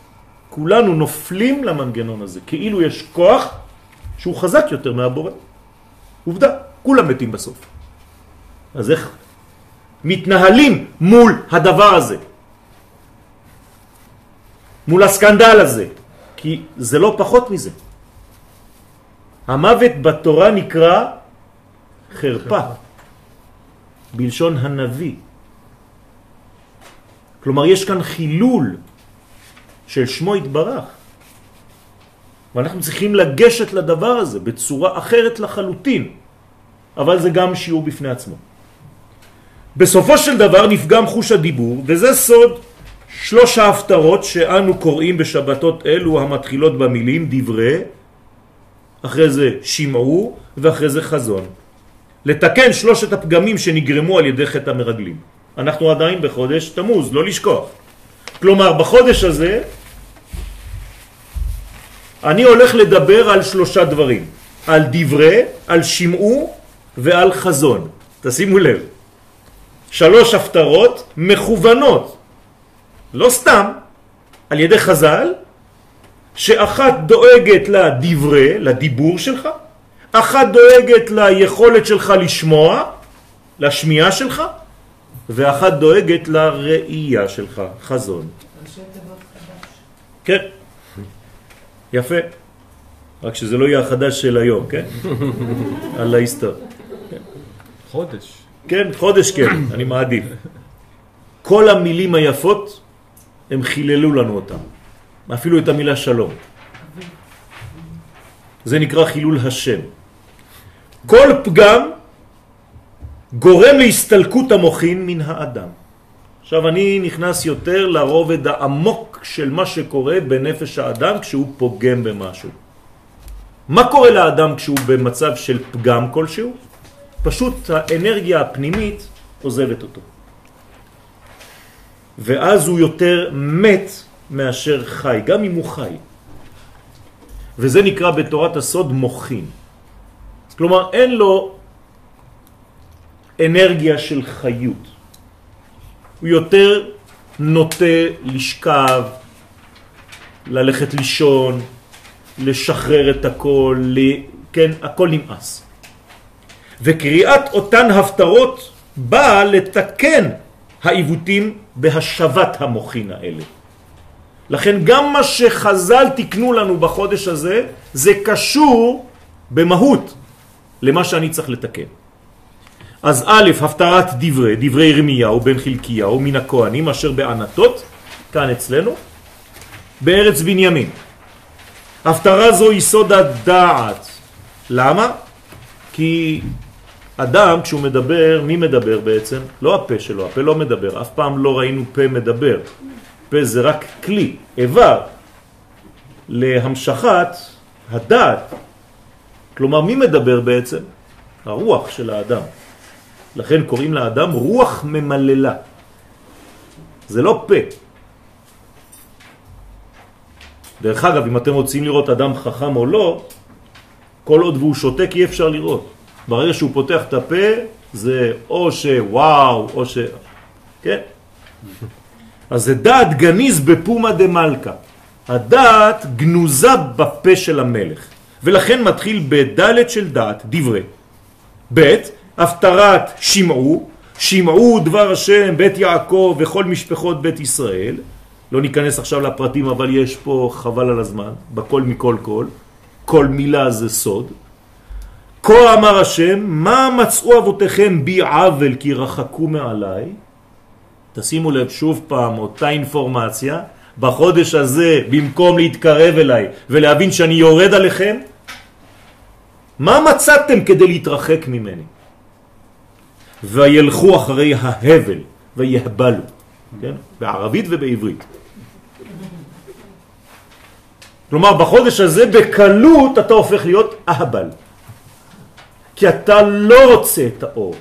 כולנו נופלים למנגנון הזה, כאילו יש כוח שהוא חזק יותר מהבורא. עובדה, כולם מתים בסוף. אז איך מתנהלים מול הדבר הזה? מול הסקנדל הזה? כי זה לא פחות מזה. המוות בתורה נקרא חרפה, בלשון הנביא. כלומר, יש כאן חילול של שמו התברך. ואנחנו צריכים לגשת לדבר הזה בצורה אחרת לחלוטין, אבל זה גם שיעור בפני עצמו. בסופו של דבר נפגם חוש הדיבור, וזה סוד שלוש ההפטרות שאנו קוראים בשבתות אלו המתחילות במילים דברי, אחרי זה שמעו ואחרי זה חזון. לתקן שלושת הפגמים שנגרמו על ידי חטא המרגלים. אנחנו עדיין בחודש תמוז, לא לשכוח. כלומר, בחודש הזה אני הולך לדבר על שלושה דברים, על דברי, על שמעו ועל חזון. תשימו לב, שלוש הפטרות מכוונות, לא סתם, על ידי חז"ל, שאחת דואגת לדברי, לדיבור שלך, אחת דואגת ליכולת שלך לשמוע, לשמיעה שלך, ואחת דואגת לראייה שלך, חזון. כן, יפה. רק שזה לא יהיה החדש של היום, כן? על ההיסטור. חודש. כן, חודש כן, אני מעדיף. כל המילים היפות, הם חיללו לנו אותם. אפילו את המילה שלום. זה נקרא חילול השם. כל פגם גורם להסתלקות המוחין מן האדם. עכשיו אני נכנס יותר לרובד העמוק של מה שקורה בנפש האדם כשהוא פוגם במשהו. מה קורה לאדם כשהוא במצב של פגם כלשהו? פשוט האנרגיה הפנימית עוזבת אותו. ואז הוא יותר מת מאשר חי, גם אם הוא חי. וזה נקרא בתורת הסוד מוחין. כלומר, אין לו אנרגיה של חיות. הוא יותר נוטה לשכב, ללכת לישון, לשחרר את הכל, ל... כן, הכל נמאס. וקריאת אותן הפטרות באה לתקן העיוותים בהשבת המוחין האלה. לכן גם מה שחז"ל תקנו לנו בחודש הזה, זה קשור במהות למה שאני צריך לתקן. אז א', הפטרת דברי, דברי ירמיהו בן חלקיהו מן הכהנים אשר בענתות, כאן אצלנו, בארץ בנימין. הפטרה זו יסוד הדעת. למה? כי אדם כשהוא מדבר, מי מדבר בעצם? לא הפה שלו, הפה לא מדבר, אף פעם לא ראינו פה מדבר. פה זה רק כלי, איבר, להמשכת הדעת. כלומר, מי מדבר בעצם? הרוח של האדם. לכן קוראים לאדם רוח ממללה. זה לא פה. דרך אגב, אם אתם רוצים לראות אדם חכם או לא, כל עוד והוא שותק אי אפשר לראות. ברגע שהוא פותח את הפה, זה או שוואו, או ש... כן? אז זה דעת גניז בפומה דה מלכה. הדעת גנוזה בפה של המלך. ולכן מתחיל בדלת של דעת, דברי. ב' הפטרת שמעו, שמעו דבר השם, בית יעקב וכל משפחות בית ישראל. לא ניכנס עכשיו לפרטים, אבל יש פה חבל על הזמן, בכל מכל כל. כל מילה זה סוד. כה אמר השם, מה מצאו אבותיכם בי עוול כי רחקו מעליי? תשימו לב שוב פעם, אותה אינפורמציה, בחודש הזה, במקום להתקרב אליי ולהבין שאני יורד עליכם, מה מצאתם כדי להתרחק ממני? וילכו אחרי ההבל ויהבלו, כן? בערבית ובעברית. כלומר, בחודש הזה בקלות אתה הופך להיות אהבל. כי אתה לא רוצה את האור.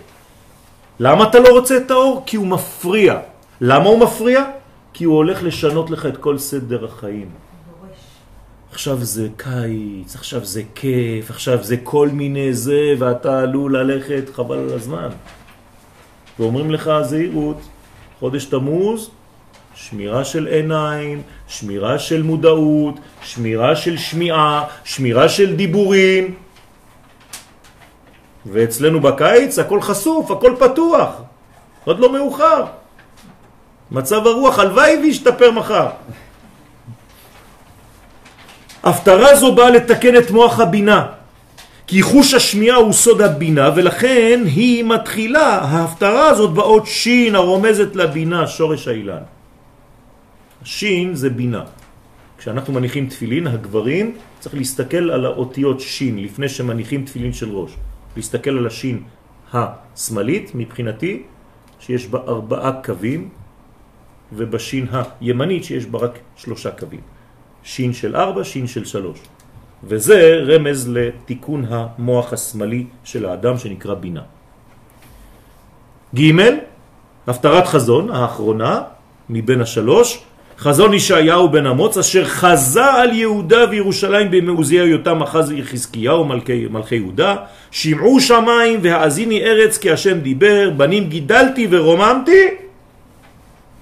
למה אתה לא רוצה את האור? כי הוא מפריע. למה הוא מפריע? כי הוא הולך לשנות לך את כל סדר החיים. עכשיו זה קיץ, עכשיו זה כיף, עכשיו זה כל מיני זה, ואתה עלול ללכת חבל על הזמן. ואומרים לך זהירות, חודש תמוז, שמירה של עיניים, שמירה של מודעות, שמירה של שמיעה, שמירה של דיבורים. ואצלנו בקיץ הכל חשוף, הכל פתוח, עוד לא מאוחר. מצב הרוח הלוואי וישתפר מחר. הפטרה זו באה לתקן את מוח הבינה, כי חוש השמיעה הוא סוד הבינה, ולכן היא מתחילה, ההפטרה הזאת באות שין הרומזת לבינה, שורש האילן. שין זה בינה. כשאנחנו מניחים תפילין, הגברים, צריך להסתכל על האותיות שין לפני שמניחים תפילין של ראש. להסתכל על השין השמאלית, מבחינתי, שיש בה ארבעה קווים, ובשין הימנית שיש בה רק שלושה קווים. שין של ארבע, שין של שלוש. וזה רמז לתיקון המוח השמאלי של האדם שנקרא בינה. ג' הפטרת חזון האחרונה מבין השלוש חזון ישעיהו בן אמוץ אשר חזה על יהודה וירושלים במעוזי היותם אחז יחזקיהו מלכי, מלכי יהודה שמעו שמיים והאזיני ארץ כי השם דיבר בנים גידלתי ורוממתי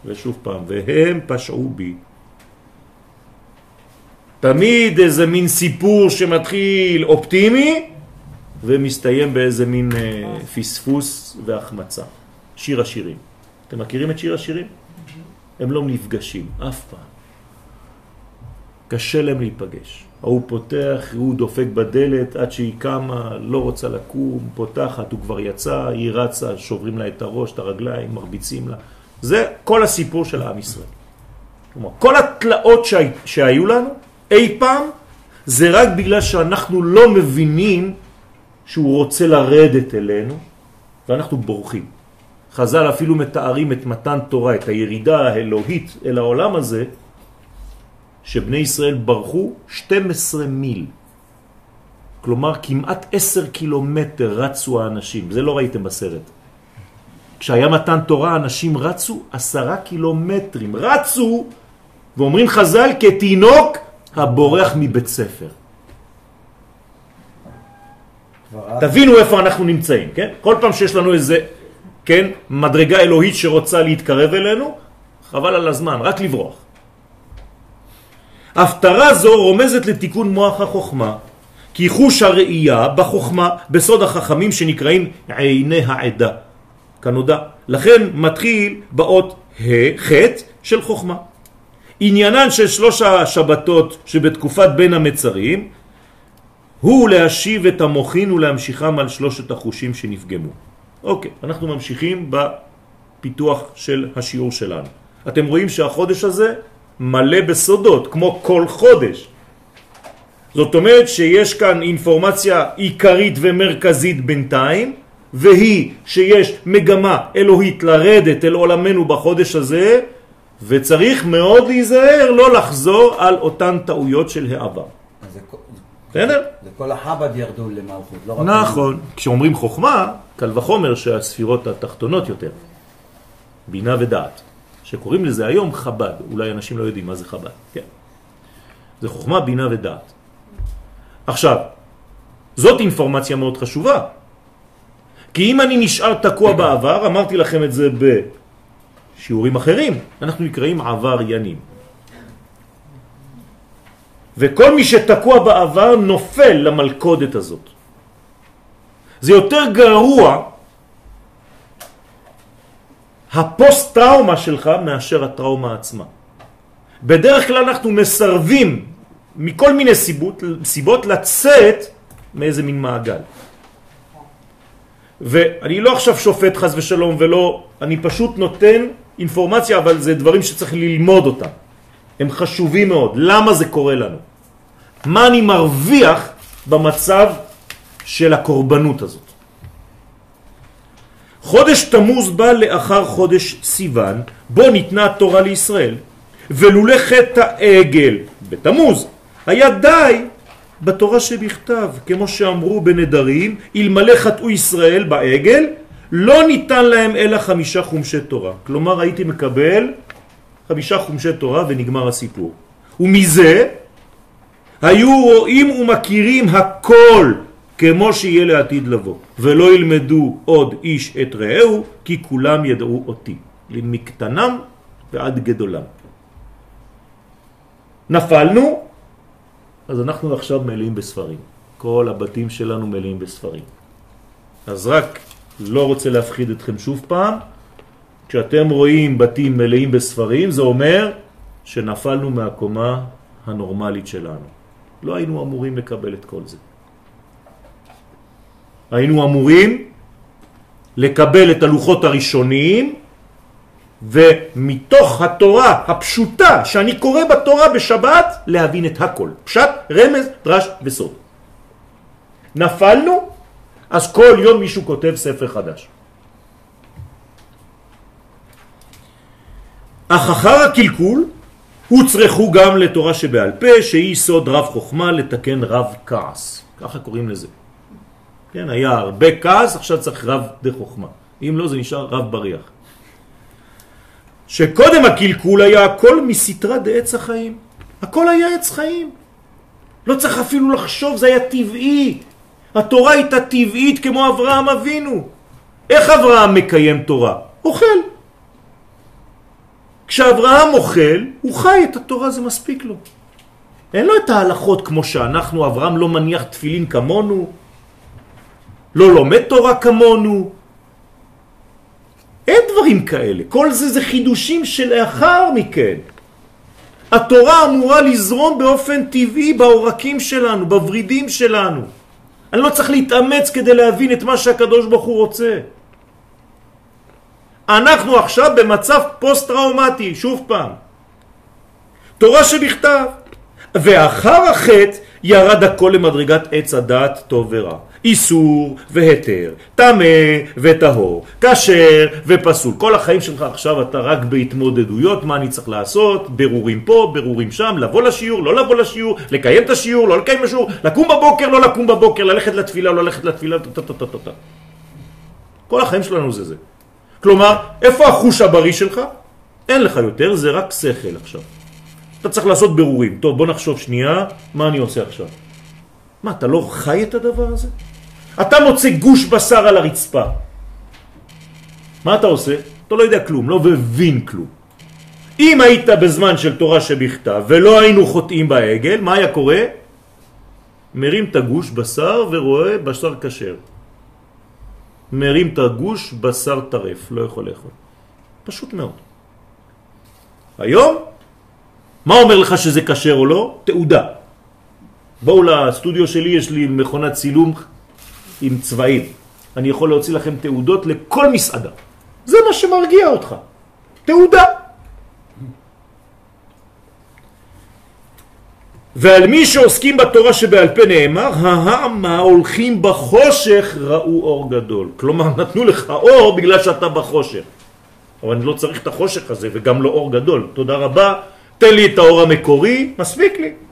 ושוב פעם והם פשעו בי תמיד איזה מין סיפור שמתחיל אופטימי ומסתיים באיזה מין אה, פספוס והחמצה שיר השירים אתם מכירים את שיר השירים? הם לא נפגשים, אף פעם. קשה להם להיפגש. ההוא פותח, הוא דופק בדלת עד שהיא קמה, לא רוצה לקום, פותחת, הוא כבר יצא, היא רצה, שוברים לה את הראש, את הרגליים, מרביצים לה. זה כל הסיפור של עם ישראל. כלומר, כל התלאות שהי, שהיו לנו אי פעם, זה רק בגלל שאנחנו לא מבינים שהוא רוצה לרדת אלינו, ואנחנו בורחים. חז"ל אפילו מתארים את מתן תורה, את הירידה האלוהית אל העולם הזה, שבני ישראל ברחו 12 מיל. כלומר, כמעט 10 קילומטר רצו האנשים. זה לא ראיתם בסרט. כשהיה מתן תורה, אנשים רצו 10 קילומטרים. רצו, ואומרים חז"ל, כתינוק הבורח מבית ספר. תבינו איפה אנחנו נמצאים, כן? כל פעם שיש לנו איזה כן, מדרגה אלוהית שרוצה להתקרב אלינו, חבל על הזמן, רק לברוח. הפטרה זו רומזת לתיקון מוח החוכמה, כי חוש הראייה בחוכמה, בסוד החכמים שנקראים עיני העדה, כנודע. לכן מתחיל באות ה' ח' של חוכמה. עניינן של שלוש השבתות שבתקופת בין המצרים הוא להשיב את המוחין ולהמשיכם על שלושת החושים שנפגמו. אוקיי, אנחנו ממשיכים בפיתוח של השיעור שלנו. אתם רואים שהחודש הזה מלא בסודות, כמו כל חודש. זאת אומרת שיש כאן אינפורמציה עיקרית ומרכזית בינתיים, והיא שיש מגמה אלוהית לרדת אל עולמנו בחודש הזה, וצריך מאוד להיזהר לא לחזור על אותן טעויות של העבר. בסדר? זה כל החב"ד ירדו למלכות, לא רק... נכון. כשאומרים חוכמה, קל וחומר שהספירות התחתונות יותר. בינה ודעת. שקוראים לזה היום חב"ד. אולי אנשים לא יודעים מה זה חב"ד. כן. זה חוכמה, בינה ודעת. עכשיו, זאת אינפורמציה מאוד חשובה. כי אם אני נשאר תקוע בעבר, אמרתי לכם את זה בשיעורים אחרים, אנחנו נקראים עבריינים. וכל מי שתקוע בעבר נופל למלכודת הזאת. זה יותר גרוע הפוסט-טראומה שלך מאשר הטראומה עצמה. בדרך כלל אנחנו מסרבים מכל מיני סיבות, סיבות לצאת מאיזה מין מעגל. ואני לא עכשיו שופט חס ושלום ולא, אני פשוט נותן אינפורמציה, אבל זה דברים שצריך ללמוד אותם. הם חשובים מאוד. למה זה קורה לנו? מה אני מרוויח במצב של הקורבנות הזאת? חודש תמוז בא לאחר חודש סיוון, בו ניתנה התורה לישראל, ולולא חטא העגל בתמוז, היה די בתורה שבכתב, כמו שאמרו בנדרים, אלמלא חטאו ישראל בעגל, לא ניתן להם אלא חמישה חומשי תורה. כלומר, הייתי מקבל חמישה חומשי תורה ונגמר הסיפור. ומזה היו רואים ומכירים הכל כמו שיהיה לעתיד לבוא, ולא ילמדו עוד איש את רעהו, כי כולם ידעו אותי, מקטנם ועד גדולם. נפלנו, אז אנחנו עכשיו מלאים בספרים. כל הבתים שלנו מלאים בספרים. אז רק לא רוצה להפחיד אתכם שוב פעם, כשאתם רואים בתים מלאים בספרים, זה אומר שנפלנו מהקומה הנורמלית שלנו. לא היינו אמורים לקבל את כל זה. היינו אמורים לקבל את הלוחות הראשוניים ומתוך התורה הפשוטה שאני קורא בתורה בשבת להבין את הכל. פשט, רמז, דרש וסוד. נפלנו, אז כל יום מישהו כותב ספר חדש. אך אחר הקלקול הוצרכו גם לתורה שבעל פה, שהיא סוד רב חוכמה לתקן רב כעס. ככה קוראים לזה. כן, היה הרבה כעס, עכשיו צריך רב דה חוכמה. אם לא, זה נשאר רב בריח. שקודם הקלקול היה הכל מסתרה דעץ החיים. הכל היה עץ חיים. לא צריך אפילו לחשוב, זה היה טבעי. התורה הייתה טבעית כמו אברהם אבינו. איך אברהם מקיים תורה? אוכל. כשאברהם אוכל, הוא חי את התורה, זה מספיק לו. אין לו את ההלכות כמו שאנחנו, אברהם לא מניח תפילין כמונו, לא לומד תורה כמונו. אין דברים כאלה. כל זה זה חידושים שלאחר מכן. התורה אמורה לזרום באופן טבעי בעורקים שלנו, בוורידים שלנו. אני לא צריך להתאמץ כדי להבין את מה שהקדוש ברוך הוא רוצה. אנחנו עכשיו במצב פוסט-טראומטי, שוב פעם. תורה שבכתב. ואחר החטא ירד הכל למדרגת עץ הדעת טוב ורע. איסור והיתר, טמא וטהור, כשר ופסול. כל החיים שלך עכשיו אתה רק בהתמודדויות, מה אני צריך לעשות, ברורים פה, ברורים שם, לבוא לשיעור, לא לבוא לשיעור, לקיים את השיעור, לא לקיים השיעור, לקום בבוקר, לא לקום בבוקר, ללכת לתפילה, לא ללכת לתפילה, טה-טה-טה-טה. כל החיים שלנו זה זה. כלומר, איפה החוש הבריא שלך? אין לך יותר, זה רק שכל עכשיו. אתה צריך לעשות ברורים. טוב, בוא נחשוב שנייה, מה אני עושה עכשיו? מה, אתה לא חי את הדבר הזה? אתה מוצא גוש בשר על הרצפה. מה אתה עושה? אתה לא יודע כלום, לא מבין כלום. אם היית בזמן של תורה שבכתב ולא היינו חוטאים בעגל, מה היה קורה? מרים את הגוש בשר ורואה בשר כשר. מרים את הגוש בשר טרף, לא יכול לאכול. פשוט מאוד. היום, מה אומר לך שזה כשר או לא? תעודה. בואו לסטודיו שלי, יש לי מכונת צילום עם צבעים. אני יכול להוציא לכם תעודות לכל מסעדה. זה מה שמרגיע אותך. תעודה. ועל מי שעוסקים בתורה שבעל פה נאמר, העם ההולכים בחושך ראו אור גדול. כלומר, נתנו לך אור בגלל שאתה בחושך. אבל אני לא צריך את החושך הזה וגם לא אור גדול. תודה רבה, תן לי את האור המקורי, מספיק לי.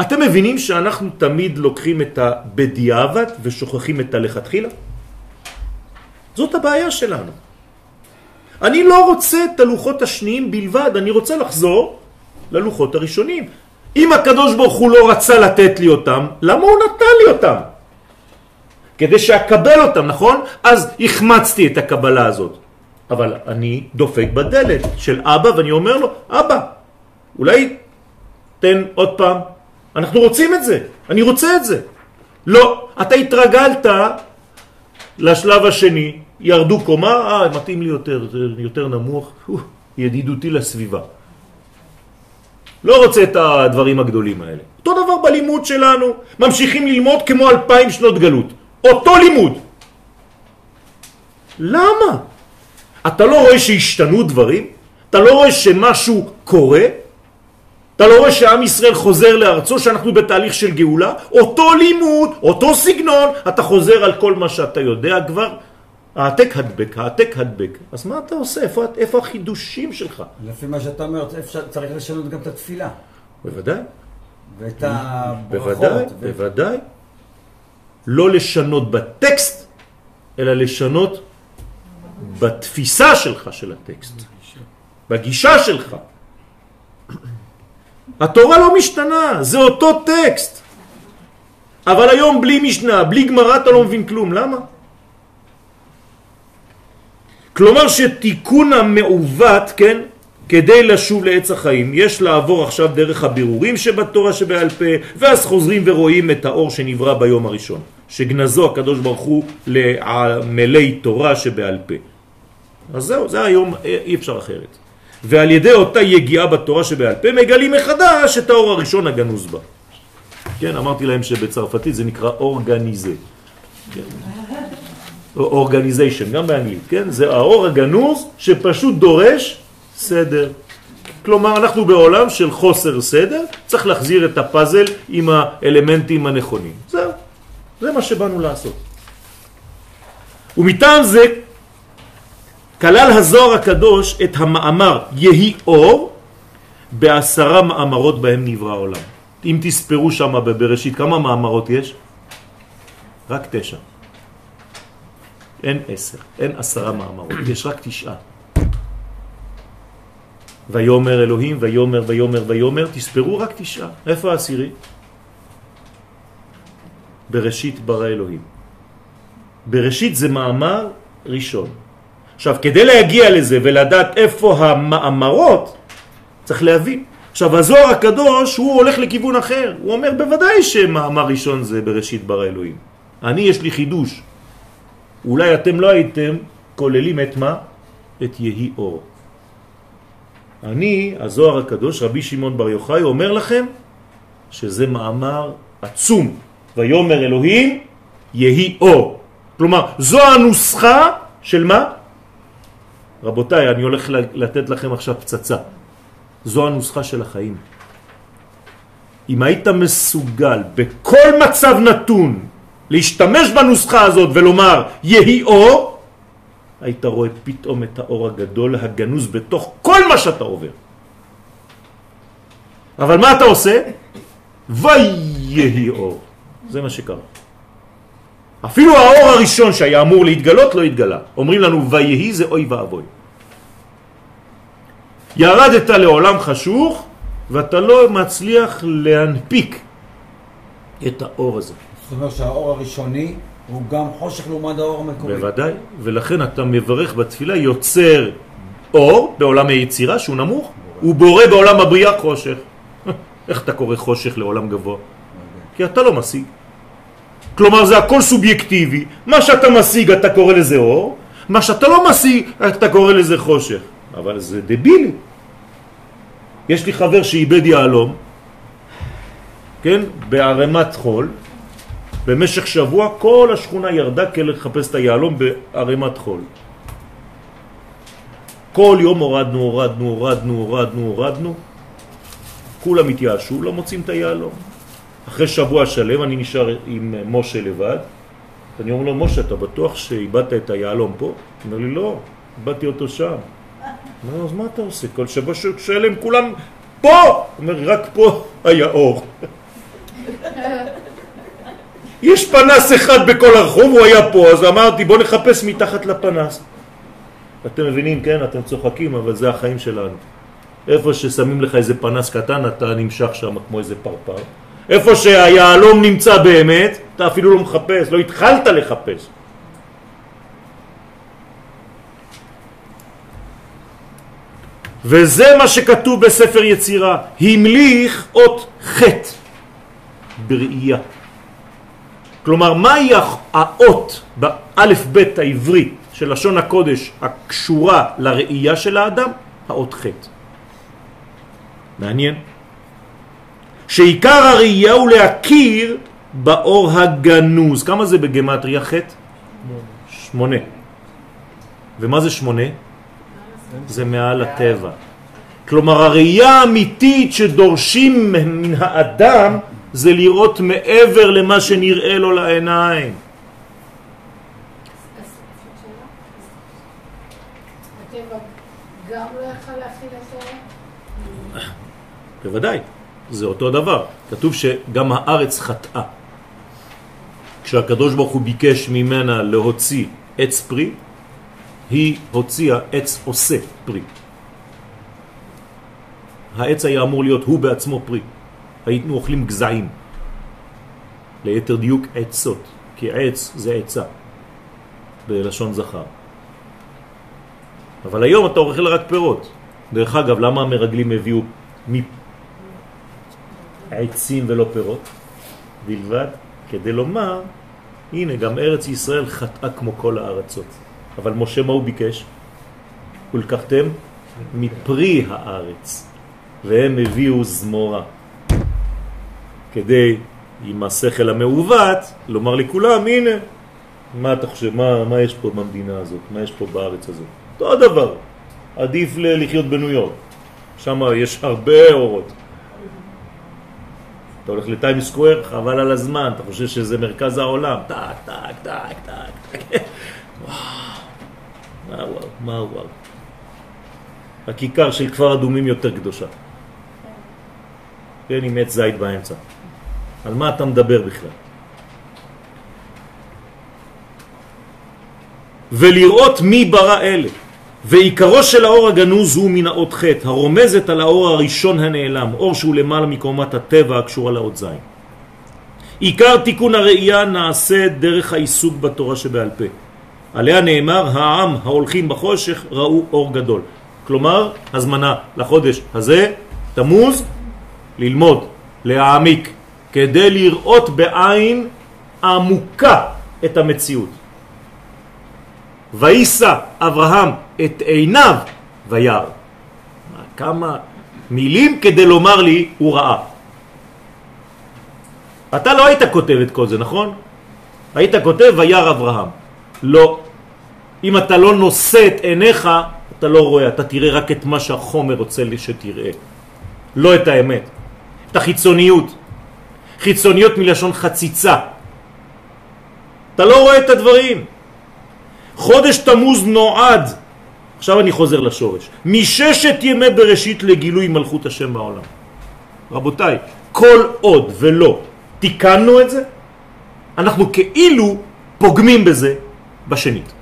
אתם מבינים שאנחנו תמיד לוקחים את הבדיעבד ושוכחים את הלכתחילה? זאת הבעיה שלנו. אני לא רוצה את הלוחות השניים בלבד, אני רוצה לחזור ללוחות הראשונים. אם הקדוש ברוך הוא לא רצה לתת לי אותם, למה הוא נתן לי אותם? כדי שאקבל אותם, נכון? אז החמצתי את הקבלה הזאת. אבל אני דופק בדלת של אבא ואני אומר לו, אבא, אולי תן עוד פעם. אנחנו רוצים את זה, אני רוצה את זה. לא, אתה התרגלת לשלב השני, ירדו קומה, אה, מתאים לי יותר, זה יותר נמוך, ידידותי לסביבה. לא רוצה את הדברים הגדולים האלה. אותו דבר בלימוד שלנו, ממשיכים ללמוד כמו אלפיים שנות גלות. אותו לימוד. למה? אתה לא רואה שהשתנו דברים? אתה לא רואה שמשהו קורה? אתה לא רואה שעם ישראל חוזר לארצו, שאנחנו בתהליך של גאולה? אותו לימוד, אותו סגנון, אתה חוזר על כל מה שאתה יודע כבר, העתק הדבק, העתק הדבק. אז מה אתה עושה? איפה, איפה החידושים שלך? לפי מה שאתה אומר, אפשר, צריך לשנות גם את התפילה. בוודאי. ואת הברכות. בוודאי, ו- בוודאי. לא לשנות בטקסט, אלא לשנות בתפיסה שלך של הטקסט, בגישה שלך. התורה לא משתנה, זה אותו טקסט. אבל היום בלי משנה, בלי גמרא אתה לא מבין כלום, למה? כלומר שתיקון המעוות, כן, כדי לשוב לעץ החיים, יש לעבור עכשיו דרך הבירורים שבתורה שבעל פה, ואז חוזרים ורואים את האור שנברא ביום הראשון, שגנזו הקדוש ברוך הוא לעמלי תורה שבעל פה. אז זהו, זה היום, אי אפשר אחרת. ועל ידי אותה יגיעה בתורה שבעל פה מגלים מחדש את האור הראשון הגנוז בה. כן, אמרתי להם שבצרפתית זה נקרא אורגניזה. כן. אורגניזיישן, גם באנגלית, כן? זה האור הגנוז שפשוט דורש סדר. כלומר, אנחנו בעולם של חוסר סדר, צריך להחזיר את הפאזל עם האלמנטים הנכונים. זהו, זה מה שבאנו לעשות. ומטעם זה כלל הזוהר הקדוש את המאמר יהי אור בעשרה מאמרות בהם נברא העולם. אם תספרו שם בבראשית, כמה מאמרות יש? רק תשע. אין עשר, אין עשרה מאמרות, יש רק תשעה. ויומר אלוהים, ויומר, ויומר, ויומר, תספרו רק תשעה. איפה העשירי? בראשית ברא אלוהים. בראשית זה מאמר ראשון. עכשיו, כדי להגיע לזה ולדעת איפה המאמרות, צריך להבין. עכשיו, הזוהר הקדוש, הוא הולך לכיוון אחר. הוא אומר, בוודאי שמאמר ראשון זה בראשית ברא אלוהים. אני, יש לי חידוש. אולי אתם לא הייתם כוללים את מה? את יהי אור. אני, הזוהר הקדוש, רבי שמעון בר יוחאי, אומר לכם שזה מאמר עצום. ויומר אלוהים יהי אור. כלומר, זו הנוסחה של מה? רבותיי, אני הולך לתת לכם עכשיו פצצה. זו הנוסחה של החיים. אם היית מסוגל בכל מצב נתון להשתמש בנוסחה הזאת ולומר יהי אור, היית רואה פתאום את האור הגדול הגנוז בתוך כל מה שאתה עובר. אבל מה אתה עושה? ויהי אור. זה מה שקרה. אפילו האור הראשון שהיה אמור להתגלות לא התגלה. אומרים לנו ויהי זה אוי ואבוי. ירדת לעולם חשוך ואתה לא מצליח להנפיק את האור הזה. זאת אומרת שהאור הראשוני הוא גם חושך לעומת האור המקורי. בוודאי, ולכן אתה מברך בתפילה יוצר אור בעולם היצירה שהוא נמוך, הוא בורא בעולם הבריאה חושך. איך אתה קורא חושך לעולם גבוה? כי אתה לא משיג. כלומר זה הכל סובייקטיבי, מה שאתה משיג אתה קורא לזה אור, מה שאתה לא משיג אתה קורא לזה חושך. אבל זה דבילי. יש לי חבר שאיבד יהלום, כן, בערמת חול, במשך שבוע כל השכונה ירדה כדי לחפש את היהלום בערמת חול. כל יום הורדנו, הורדנו, הורדנו, הורדנו, הורדנו, כולם התייאשו, לא מוצאים את היהלום. אחרי שבוע שלם אני נשאר עם משה לבד, אני אומר לו, משה, אתה בטוח שאיבדת את היהלום פה? הוא אומר לי, לא, איבדתי אותו שם. אומר אז מה אתה עושה? כל שבוע שלם כולם פה! הוא אומר, רק פה היה אור. יש פנס אחד בכל הרחוב, הוא היה פה, אז אמרתי בוא נחפש מתחת לפנס. אתם מבינים, כן? אתם צוחקים, אבל זה החיים שלנו. איפה ששמים לך איזה פנס קטן, אתה נמשך שם כמו איזה פרפר. איפה שהיעלום נמצא באמת, אתה אפילו לא מחפש, לא התחלת לחפש. וזה מה שכתוב בספר יצירה, המליך אות חטא בראייה. כלומר, מהי האות באלף בית העברי של לשון הקודש הקשורה לראייה של האדם? האות חטא. מעניין. שעיקר הראייה הוא להכיר באור הגנוז. כמה זה בגמטריה חטא? שמונה. ומה זה שמונה? זה מעל הטבע. כלומר, הראייה האמיתית שדורשים מן האדם זה לראות מעבר למה שנראה לו לעיניים. בוודאי, זה אותו דבר. כתוב שגם הארץ חטאה. כשהקדוש ברוך הוא ביקש ממנה להוציא עץ פרי, היא הוציאה עץ עושה פרי. העץ היה אמור להיות הוא בעצמו פרי. היינו אוכלים גזעים. ליתר דיוק עצות, כי עץ זה עצה, בלשון זכר. אבל היום אתה אוכל רק פירות. דרך אגב, למה המרגלים הביאו מעצים ולא פירות בלבד? כדי לומר, הנה, גם ארץ ישראל חטאה כמו כל הארצות. אבל משה מה הוא ביקש? ולקחתם מפרי הארץ, והם הביאו זמורה. כדי, עם השכל המעוות, לומר לכולם, הנה, מה אתה חושב, מה, מה יש פה במדינה הזאת, מה יש פה בארץ הזאת? אותו הדבר, עדיף לחיות בניו יורק, שם יש הרבה אורות. אתה הולך ל Times Square, חבל על הזמן, אתה חושב שזה מרכז העולם, טק, טק, טק, טק, טק, מה וואו, מה וואו. הכיכר של כפר אדומים יותר קדושה. כן, עם עץ זית באמצע. על מה אתה מדבר בכלל? ולראות מי ברא אלה. ועיקרו של האור הגנוז הוא מן האות ח' הרומזת על האור הראשון הנעלם, אור שהוא למעלה מקומת הטבע הקשורה לאות זין. עיקר תיקון הראייה נעשה דרך העיסוק בתורה שבעל פה. עליה נאמר, העם ההולכים בחושך ראו אור גדול. כלומר, הזמנה לחודש הזה, תמוז, ללמוד, להעמיק, כדי לראות בעין עמוקה את המציאות. ויסע אברהם את עיניו וירא. כמה מילים כדי לומר לי הוא ראה. אתה לא היית כותב את כל זה, נכון? היית כותב וירא אברהם. לא. אם אתה לא נושא את עיניך, אתה לא רואה, אתה תראה רק את מה שהחומר רוצה לי שתראה. לא את האמת. את החיצוניות. חיצוניות מלשון חציצה. אתה לא רואה את הדברים. חודש תמוז נועד, עכשיו אני חוזר לשורש, מששת ימי בראשית לגילוי מלכות השם בעולם. רבותיי, כל עוד ולא תיקנו את זה, אנחנו כאילו פוגמים בזה בשנית.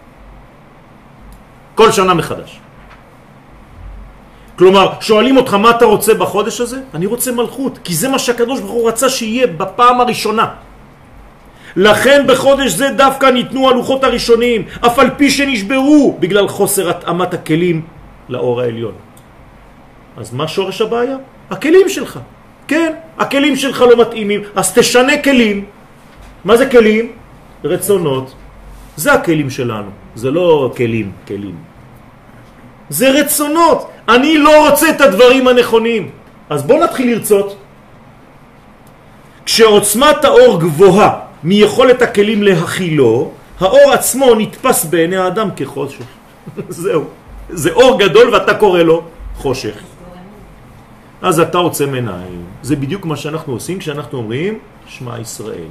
כל שנה מחדש. כלומר, שואלים אותך מה אתה רוצה בחודש הזה? אני רוצה מלכות, כי זה מה שהקדוש ברוך הוא רצה שיהיה בפעם הראשונה. לכן בחודש זה דווקא ניתנו הלוחות הראשונים, אף על פי שנשברו בגלל חוסר התאמת הכלים לאור העליון. אז מה שורש הבעיה? הכלים שלך. כן, הכלים שלך לא מתאימים, אז תשנה כלים. מה זה כלים? רצונות. זה הכלים שלנו, זה לא כלים, כלים. זה רצונות. אני לא רוצה את הדברים הנכונים. אז בוא נתחיל לרצות. כשעוצמת האור גבוהה מיכולת הכלים להכילו, האור עצמו נתפס בעיני האדם כחושך. זהו. זה אור גדול ואתה קורא לו חושך. אז אתה עוצם עיניים. זה בדיוק מה שאנחנו עושים כשאנחנו אומרים שמע ישראל.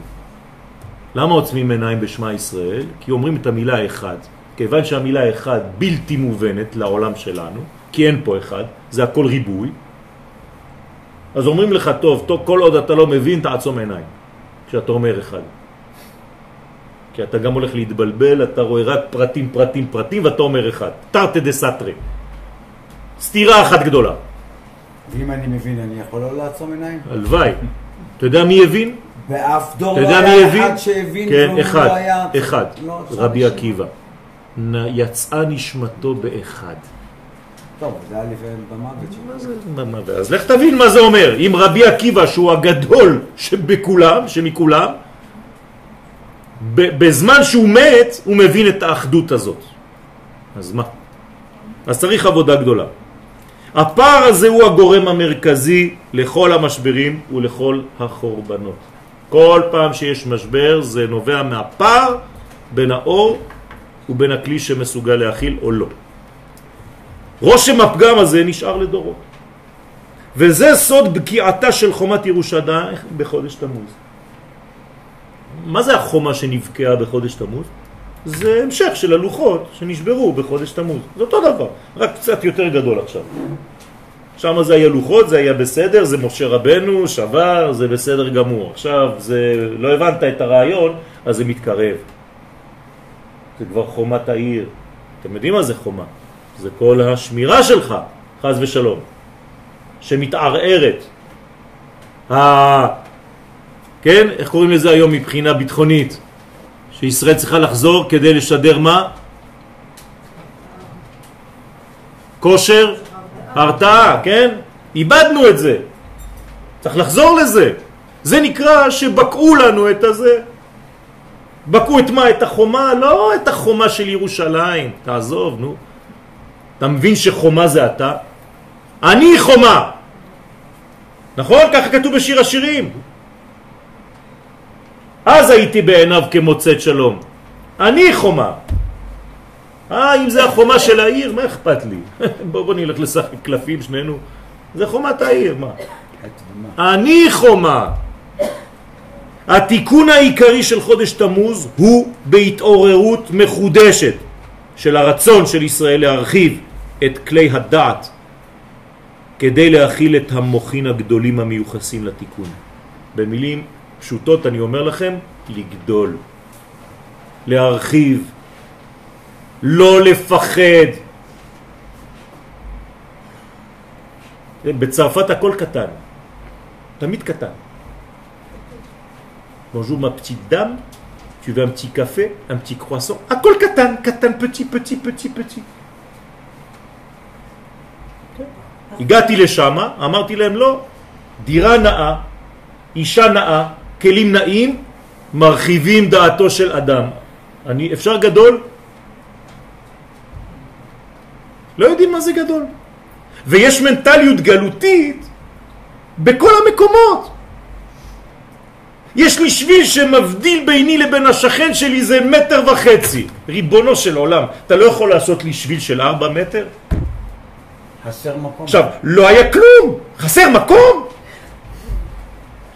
למה עוצמים עיניים בשמע ישראל? כי אומרים את המילה אחד. כיוון שהמילה אחד בלתי מובנת לעולם שלנו, כי אין פה אחד, זה הכל ריבוי, אז אומרים לך, טוב, טוב, כל עוד אתה לא מבין, תעצום עיניים, כשאתה אומר אחד. כי אתה גם הולך להתבלבל, אתה רואה רק פרטים, פרטים, פרטים, ואתה אומר אחד. תרתי דה סטרי. סתירה אחת גדולה. ואם אני מבין, אני יכול לא לעצום עיניים? הלוואי. אתה יודע מי הבין? באף דור לא היה הבין? אחד שהבין, כן, והוא אחד, לא היה... אחד. לא, רבי יש- עקיבא. יצאה נשמתו באחד. טוב, זה היה במוות שלו. אז לך תבין מה זה אומר. אם רבי עקיבא, שהוא הגדול שבכולם, שמכולם, בזמן שהוא מת, הוא מבין את האחדות הזאת. אז מה? אז צריך עבודה גדולה. הפער הזה הוא הגורם המרכזי לכל המשברים ולכל החורבנות. כל פעם שיש משבר זה נובע מהפער בין האור ובין הכלי שמסוגל להכיל או לא. רושם הפגם הזה נשאר לדורות. וזה סוד בקיעתה של חומת ירושלים בחודש תמוז. מה זה החומה שנבקעה בחודש תמוז? זה המשך של הלוחות שנשברו בחודש תמוז. זה אותו דבר, רק קצת יותר גדול עכשיו. שם זה היה לוחות, זה היה בסדר, זה משה רבנו, שבר, זה בסדר גמור. עכשיו זה, לא הבנת את הרעיון, אז זה מתקרב. זה כבר חומת העיר. אתם יודעים מה זה חומה? זה כל השמירה שלך, חז ושלום, שמתערערת. ה... כן? איך קוראים לזה היום מבחינה ביטחונית? שישראל צריכה לחזור כדי לשדר מה? כושר? הרתעה, כן? איבדנו את זה. צריך לחזור לזה. זה נקרא שבקעו לנו את הזה. בקעו את מה? את החומה? לא את החומה של ירושלים. תעזוב, נו. אתה מבין שחומה זה אתה? אני חומה. נכון? ככה כתוב בשיר השירים. אז הייתי בעיניו כמוצאת שלום. אני חומה. אה, אם זה החומה של העיר, מה אכפת לי? בוא, בוא נלך לשחק קלפים שנינו. זה חומת העיר, מה? אני חומה. התיקון העיקרי של חודש תמוז הוא בהתעוררות מחודשת של הרצון של ישראל להרחיב את כלי הדעת כדי להכיל את המוחין הגדולים המיוחסים לתיקון. במילים פשוטות אני אומר לכם, לגדול, להרחיב, לא לפחד. בצרפת הכל קטן, תמיד קטן. Bonjour ma petite dame, tu veux un petit café, un petit croissant הכל קטן, קטן, פצ'י, פצ'י, פצ'י, פצ'י. הגעתי לשם, אמרתי להם לא, דירה נאה, אישה נאה, כלים נאים, מרחיבים דעתו של אדם. אני, אפשר גדול? לא יודעים מה זה גדול. ויש מנטליות גלותית בכל המקומות. יש לי שביל שמבדיל ביני לבין השכן שלי זה מטר וחצי. ריבונו של עולם, אתה לא יכול לעשות לי שביל של ארבע מטר? חסר מקום. עכשיו, לא היה כלום, חסר מקום.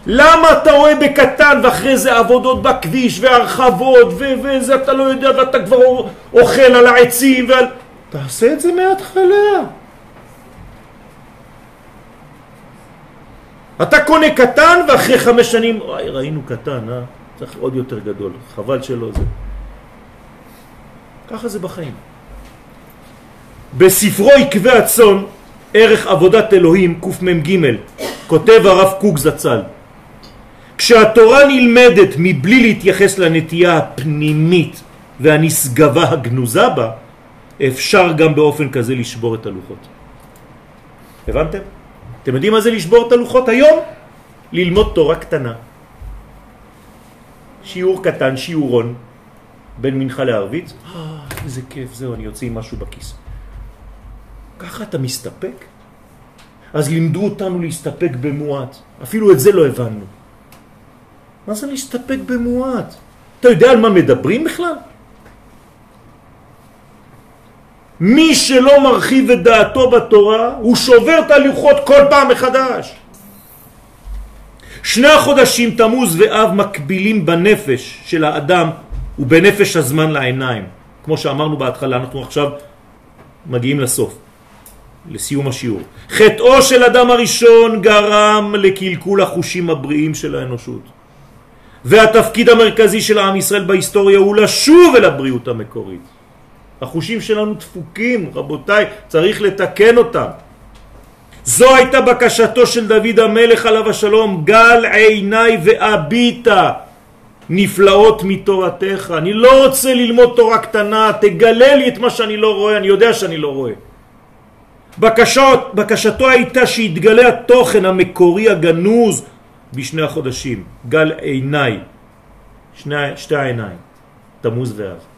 למה אתה רואה בקטן ואחרי זה עבודות בכביש והרחבות וזה אתה לא יודע ואתה כבר אוכל על העצים ועל... תעשה את זה מההתחלה. אתה קונה קטן ואחרי חמש שנים, וואי ראינו קטן, אה? צריך עוד יותר גדול, חבל שלא זה. ככה זה בחיים. בספרו עקבי הצאן, ערך עבודת אלוהים, קמ"ג, כותב הרב קוק זצ"ל, כשהתורה נלמדת מבלי להתייחס לנטייה הפנימית והנשגבה הגנוזה בה, אפשר גם באופן כזה לשבור את הלוחות. הבנתם? אתם יודעים מה זה לשבור את הלוחות היום? ללמוד תורה קטנה. שיעור קטן, שיעורון, בין מנחה לערבית. אה, איזה כיף, זהו, אני יוצא עם משהו בכיס. ככה אתה מסתפק? אז לימדו אותנו להסתפק במועט. אפילו את זה לא הבנו. מה זה להסתפק במועט? אתה יודע על מה מדברים בכלל? מי שלא מרחיב את דעתו בתורה, הוא שובר את הלוחות כל פעם מחדש. שני החודשים תמוז ואב מקבילים בנפש של האדם ובנפש הזמן לעיניים. כמו שאמרנו בהתחלה, אנחנו עכשיו מגיעים לסוף, לסיום השיעור. חטאו של אדם הראשון גרם לקלקול החושים הבריאים של האנושות. והתפקיד המרכזי של העם ישראל בהיסטוריה הוא לשוב אל הבריאות המקורית. החושים שלנו דפוקים, רבותיי, צריך לתקן אותם. זו הייתה בקשתו של דוד המלך עליו השלום, גל עיניי ואביטה נפלאות מתורתך. אני לא רוצה ללמוד תורה קטנה, תגלה לי את מה שאני לא רואה, אני יודע שאני לא רואה. בקשות, בקשתו הייתה שיתגלה התוכן המקורי הגנוז בשני החודשים, גל עיניי, שני, שתי העיניים, תמוז ואב.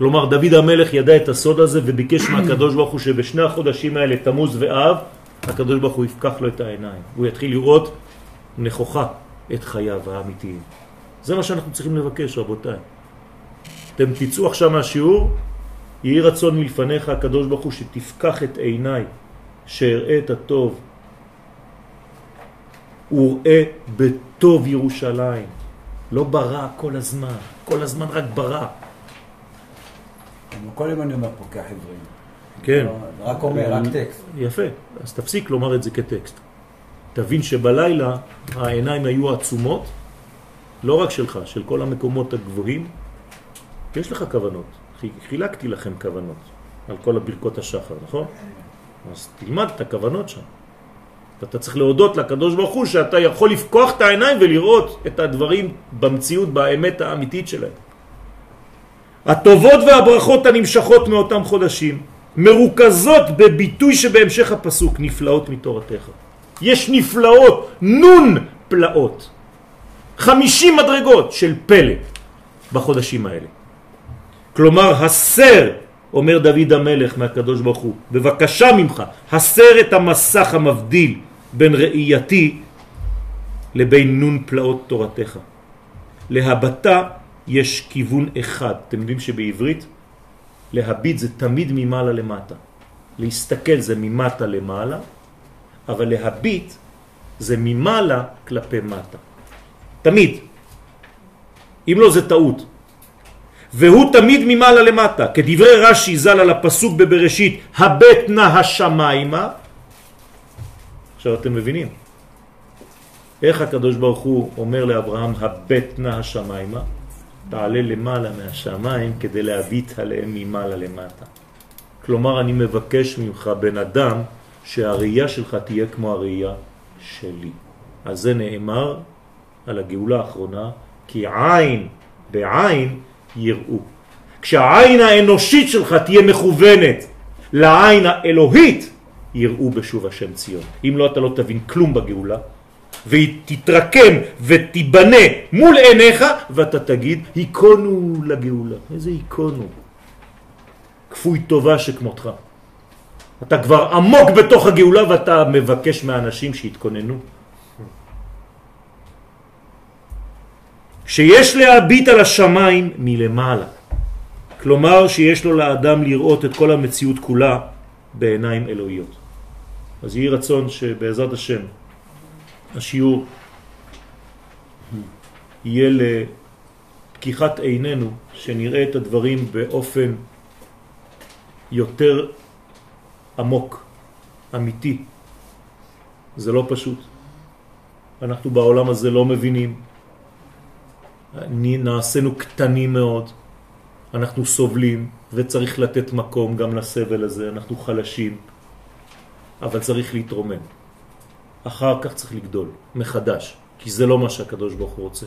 כלומר, דוד המלך ידע את הסוד הזה וביקש מהקדוש ברוך הוא שבשני החודשים האלה, תמוז ואב, הקדוש ברוך הוא יפקח לו את העיניים. הוא יתחיל לראות נכוחה את חייו האמיתיים. זה מה שאנחנו צריכים לבקש, רבותיי. אתם תצאו עכשיו מהשיעור, יהי רצון מלפניך הקדוש ברוך הוא שתפקח את עיניי, שאראה את הטוב. וראה בטוב ירושלים, לא ברע כל הזמן, כל הזמן רק ברע. כל יום אני אומר פוקח עברים. כן. רק אומר, רק טקסט. יפה, אז תפסיק לומר את זה כטקסט. תבין שבלילה העיניים היו עצומות, לא רק שלך, של כל המקומות הגבוהים. יש לך כוונות, חילקתי לכם כוונות על כל הברכות השחר, נכון? אז תלמד את הכוונות שם. אתה צריך להודות לקדוש ברוך הוא שאתה יכול לפקוח את העיניים ולראות את הדברים במציאות, באמת האמיתית שלהם. הטובות והברכות הנמשכות מאותם חודשים מרוכזות בביטוי שבהמשך הפסוק נפלאות מתורתך. יש נפלאות, נון פלאות. חמישים מדרגות של פלא בחודשים האלה. כלומר, הסר, אומר דוד המלך מהקדוש ברוך הוא, בבקשה ממך, הסר את המסך המבדיל בין ראייתי לבין נון פלאות תורתך. להבטה יש כיוון אחד. אתם יודעים שבעברית להביט זה תמיד ממעלה למטה. להסתכל זה ממטה למעלה, אבל להביט זה ממעלה כלפי מטה. תמיד. אם לא זה טעות. והוא תמיד ממעלה למטה, כדברי רש"י ז"ל על הפסוק בבראשית, הבט נא השמיימה. עכשיו אתם מבינים. איך הקדוש ברוך הוא אומר לאברהם, הבט נא השמיימה? תעלה למעלה מהשמיים כדי להביט עליהם ממעלה למטה. כלומר, אני מבקש ממך, בן אדם, שהראייה שלך תהיה כמו הראייה שלי. אז זה נאמר על הגאולה האחרונה, כי עין בעין יראו. כשהעין האנושית שלך תהיה מכוונת לעין האלוהית, יראו בשוב השם ציון. אם לא, אתה לא תבין כלום בגאולה, והיא תתרקם ותיבנה מול עיניך, ואתה תגיד, היכונו לגאולה. איזה היכונו? כפוי טובה שכמותך. אתה כבר עמוק בתוך הגאולה ואתה מבקש מהאנשים שיתכוננו. שיש להביט על השמיים מלמעלה. כלומר שיש לו לאדם לראות את כל המציאות כולה בעיניים אלוהיות. אז יהי רצון שבעזרת השם השיעור יהיה לפקיחת עינינו, שנראה את הדברים באופן יותר עמוק, אמיתי. זה לא פשוט. אנחנו בעולם הזה לא מבינים. נעשינו קטנים מאוד, אנחנו סובלים וצריך לתת מקום גם לסבל הזה, אנחנו חלשים, אבל צריך להתרומם. אחר כך צריך לגדול, מחדש, כי זה לא מה שהקדוש ברוך הוא רוצה.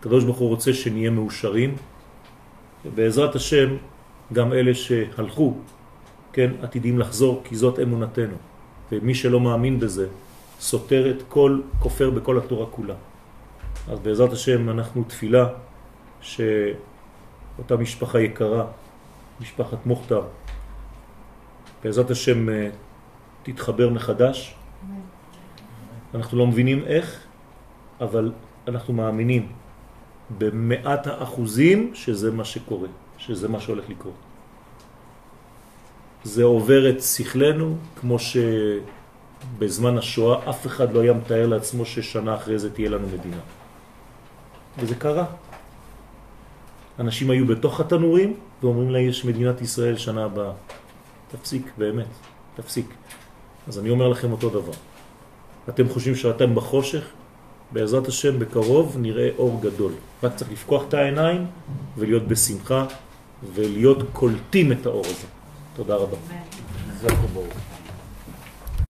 הקדוש ברוך הוא רוצה שנהיה מאושרים, ובעזרת השם גם אלה שהלכו, כן, עתידים לחזור, כי זאת אמונתנו. ומי שלא מאמין בזה, סותר את כל, כופר בכל התורה כולה. אז בעזרת השם אנחנו תפילה שאותה משפחה יקרה, משפחת מוכתר, בעזרת השם אה, תתחבר מחדש. אנחנו לא מבינים איך, אבל אנחנו מאמינים במאת האחוזים שזה מה שקורה, שזה מה שהולך לקרות. זה עובר את שכלנו, כמו שבזמן השואה אף אחד לא היה מתאר לעצמו ששנה אחרי זה תהיה לנו מדינה. וזה קרה. אנשים היו בתוך התנורים ואומרים לה יש מדינת ישראל שנה הבאה. תפסיק, באמת, תפסיק. אז אני אומר לכם אותו דבר. אתם חושבים שאתם בחושך? בעזרת השם בקרוב נראה אור גדול. רק צריך לפקוח את העיניים ולהיות בשמחה ולהיות קולטים את האור הזה. תודה רבה.